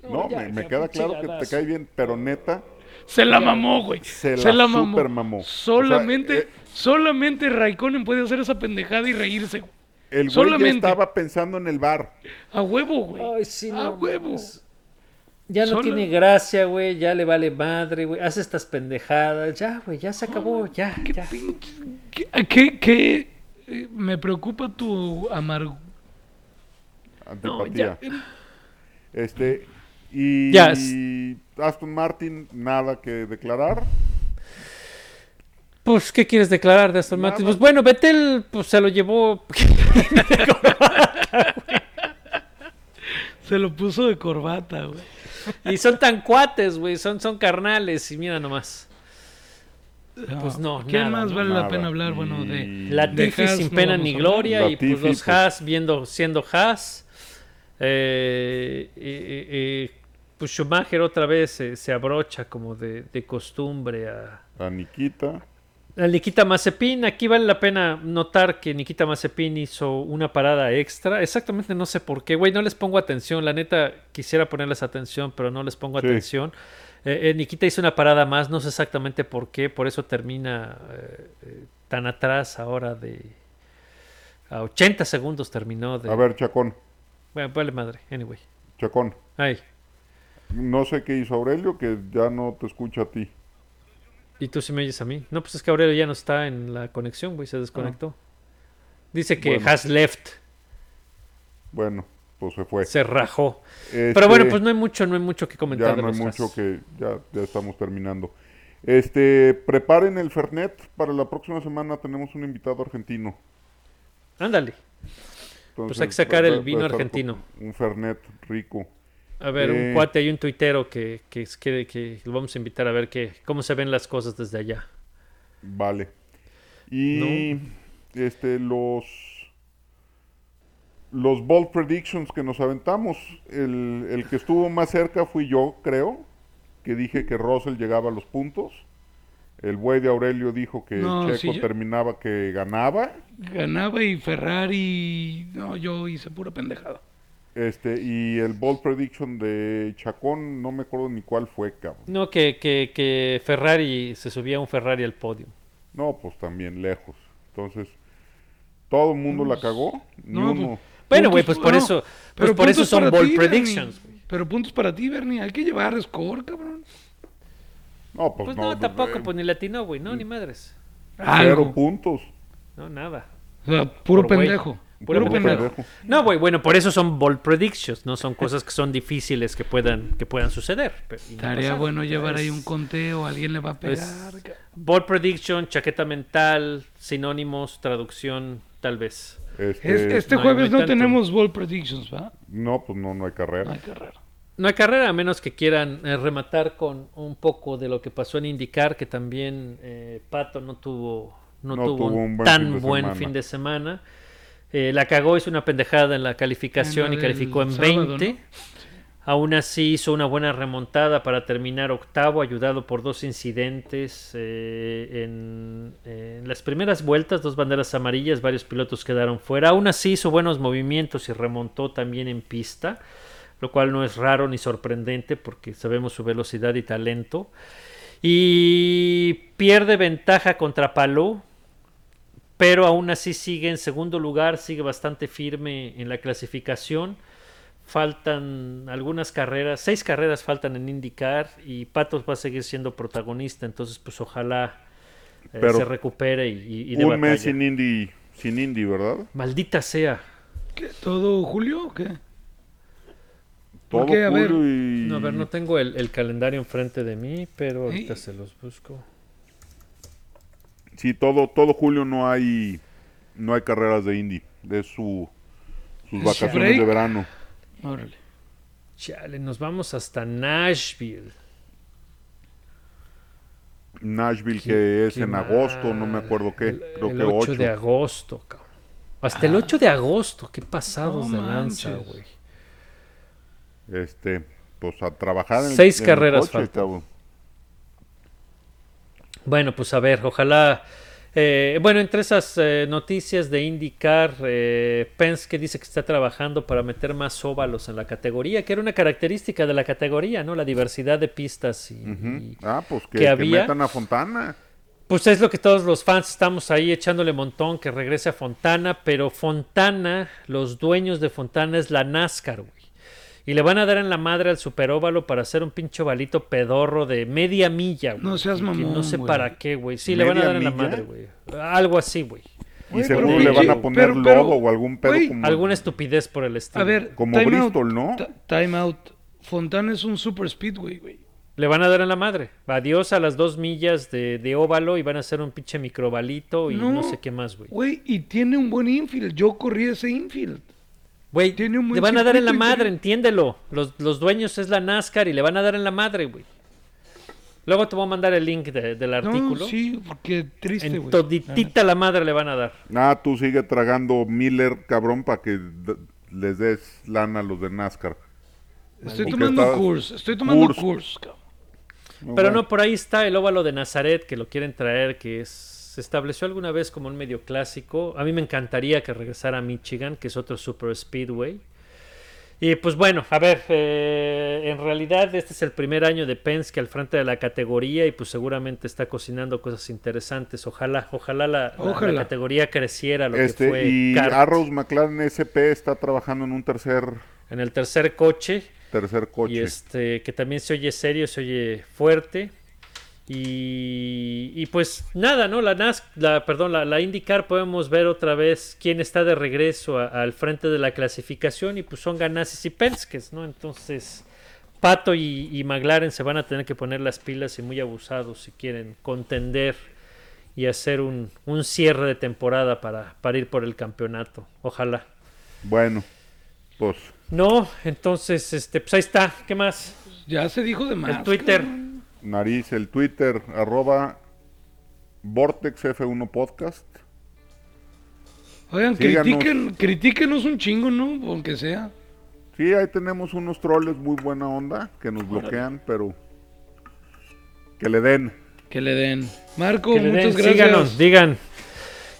No, ya, me, queda pinche claro que te cae bien, pero neta, Se la mamó, güey. Se la super mamó. O sea, Solamente, eh, solamente Raikkonen puede hacer esa pendejada y reírse. güey. el güey ya estaba pensando en el bar. A huevo, güey. Ay, sí, a huevo. Ya no tiene gracia, güey. Ya le vale madre, güey. Hace estas pendejadas. Ya, güey, ya se acabó. Ya, ¿Qué, ya. pinche- qué- qué- qué, eh, me preocupa tu amargo. No, Antipatía. ya. Este, y. Aston Martin, nada que declarar. Pues, ¿qué quieres declarar de Aston Nada. Martin? Pues bueno, Betel pues, se lo llevó. Se lo puso de corbata, güey. y son tan cuates, güey. Son, son carnales. Y mira nomás. Pues no, ¿Quién nada, más no, vale Nada. la pena hablar? Bueno, de... Latifi De Haas sin pena ni gloria. y pues los pues- Haas viendo, siendo Haas. Eh, pues Schumacher otra vez se, se abrocha como de, de costumbre a. A Nikita. Al Nikita Mazepin, aquí vale la pena notar que Nikita Mazepin hizo una parada extra. Exactamente no sé por qué, güey, no les pongo atención. La neta quisiera ponerles atención, pero no les pongo Sí. atención. Eh, eh, Nikita hizo una parada más, no sé exactamente por qué, por eso termina eh, tan atrás ahora de... A 80 segundos terminó de... A ver, Chacón, Bueno, vale madre, anyway. Chacón. Ay, No sé qué hizo Aurelio, que ya no te escucha a ti. ¿y tú sí me oyes a mí? No, pues es que Aurelio ya no está en la conexión, güey, se desconectó. Dice que Ah. Bueno. has left, Bueno, pues se fue. se rajó. Este, Pero bueno, pues no hay mucho, no hay mucho que comentar ya de no hay los mucho Haas. que ya, ya estamos terminando. Este, preparen el Fernet para la próxima semana tenemos un invitado argentino. Ándale. Entonces, Pues hay que sacar el vino argentino. Un Fernet rico. A ver, Eh. un cuate y un tuitero que, que, que, que lo vamos a invitar a ver que, cómo se ven las cosas desde allá. Vale. Y este los los bold predictions que nos aventamos, el, el que estuvo más cerca fui yo, creo, que dije que Russell llegaba a los puntos. El buey de Aurelio dijo que No, Checo yo- terminaba que ganaba. Ganaba y Ferrari. No, yo hice pura pendejada. Este, y el bold prediction de Chacón, no me acuerdo ni cuál fue, cabrón. No, que, que, que Ferrari se subía un Ferrari al podio. No, pues también lejos. Entonces, todo el mundo la cagó, ni No, uno. pues, Bueno, Puntos- güey, pues por no, eso, pues pero por eso son bold ti, predictions. güey. Pero puntos para ti, Bernie. Hay que llevar score, cabrón. No, pues, Pues no, no, pues, tampoco, pues ni latino, güey, no, ni madres. Cero Algo. puntos. No, nada. O sea, puro Por pendejo. Puro pendejo. pendejo. No, güey, bueno, por eso son bold predictions, no son cosas que son difíciles que puedan, que puedan suceder. no Estaría pasaron. bueno llevar ahí un conteo, alguien le va a pegar. es- ca- Bold prediction, chaqueta mental, sinónimos, traducción, tal vez. Este, Es- este no hay- jueves no no, tenemos ball predictions, ¿va? No, pues no, no hay No carrera. hay carrera. No hay carrera, a menos que quieran eh, rematar con un poco de lo que pasó en indicar que también eh, Pato no tuvo, no No tuvo tuvo un un buen tan fin buen semana. fin de semana. Eh, la cagó, hizo una pendejada en la calificación En la y calificó en sábado, 20. ¿no? Aún así hizo una buena remontada para terminar octavo, ayudado por dos incidentes eh, en, en las primeras vueltas, dos banderas amarillas, varios pilotos quedaron fuera. Aún así hizo buenos movimientos y remontó también en pista, lo cual no es raro ni sorprendente porque sabemos su velocidad y talento. Y pierde ventaja contra Palou, pero aún así sigue en segundo lugar, sigue bastante firme en la clasificación. Faltan algunas carreras, seis carreras faltan en IndyCar y Patos va a seguir siendo protagonista, entonces pues ojalá eh, se recupere y, y- dé Un mes sin Indy, sin Indy, ¿verdad? Maldita sea. ¿Qué? ¿Todo Julio o qué? Todo qué? A ver. y... No, a ver, no tengo el, el calendario enfrente de mí, pero ahorita se los busco. Sí, todo, todo julio no hay, no hay carreras de Indy. Es su, sus ¿Es vacaciones break? de verano. Órale. Chale, nos vamos hasta Nashville. Nashville, que es en agosto, no me mal. acuerdo qué, El, creo el que 8 8. de agosto, cabrón. Hasta el 8 de agosto, qué pasados No de lanza, güey. Este, pues a trabajar en Seis en el carreras coche, faltan. cabrón. Bueno, pues a ver, ojalá. eh, bueno, entre esas eh, noticias de IndyCar, eh, Penske dice que está trabajando para meter más óvalos en la categoría, que era una característica de la categoría, ¿no? La diversidad de pistas y, Ah, pues que, que que había. metan a Fontana. Pues es lo que todos los fans estamos ahí echándole montón que regrese a Fontana, pero Fontana, los dueños de Fontana es la NASCAR, güey. Y le van a dar en la madre al superóvalo para hacer un pinche ovalito pedorro de media milla, güey. No seas mamón, No sé güey. para qué, güey. Sí, le van a ¿Media dar en la milla? madre, güey. Algo así, güey. Y seguro le van a poner pero- pero, lodo o algún pedo güey, como... Alguna estupidez por el estilo. A ver, Como time out, Bristol, ¿no? Time out. Fontana es un super speedway, güey. Le van a dar en la madre. Adiós a las dos millas de, de óvalo y van a hacer un pinche microbalito y no, No. sé qué más, güey. Güey, y tiene un buen infield. Yo corrí ese infield. Güey, le van a dar en la madre, entiéndelo. Los, los dueños es la NASCAR y le van a dar en la madre, güey. Luego te voy a mandar el link de- del artículo. No, sí, porque triste, en güey. toditita la madre le van a dar. Ah, tú sigue tragando Miller, cabrón, para que les des lana a los de NASCAR. Estoy Porque tomando estaba- curso, estoy tomando Curso. curso, cabrón. Pero bueno. no, por ahí está el óvalo de Nazaret que lo quieren traer, que es se estableció alguna vez como un medio clásico. A mí me encantaría que regresara a Michigan, que es otro super speedway. Y pues bueno, a ver, eh, en realidad este es el primer año de Penske al frente de la categoría y pues seguramente está cocinando cosas interesantes. Ojalá, ojalá la, la- la Ojalá. categoría creciera lo que Este, fue y kart Arrows McLaren SP está trabajando en un tercer, en el tercer coche. tercer coche. Y este, que también se oye serio, se oye fuerte. Y, y pues nada, ¿no? La NAS, la, perdón, la, la IndyCar podemos ver otra vez quién está de regreso a- al frente de la clasificación y pues son Ganassi y Penskes, ¿no? Entonces, Pato y, y McLaren se van a tener que poner las pilas y muy abusados si quieren contender y hacer un, un cierre de temporada para, para ir por el campeonato. Ojalá. Bueno, pues No, entonces, este, pues ahí está. ¿Qué más? Ya se dijo de más. El Twitter. Nariz, el Twitter, arroba Vortex F1 Podcast. Oigan, Síganos. critiquen, critíquenos un chingo, ¿no? Aunque sea. Sí, ahí tenemos unos troles muy buena onda que nos bloquean, pero que le den. Que le den. Marco, le muchas den, gracias. síganos, digan.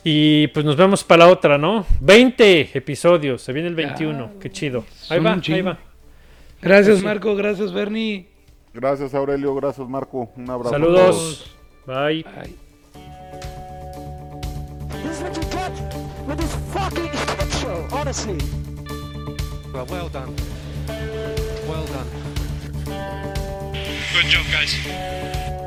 Y pues nos vemos para la otra, ¿no? 20 episodios, se viene el 21, qué chido. Ahí son va, ahí va. Gracias, Marco. Gracias, Bernie. Gracias Aurelio, gracias Marco, un abrazo. a Saludos. todos. Bye. Ay. This is what you get with this fucking shit show, honestly. Well, well done. Well done. Good job, guys.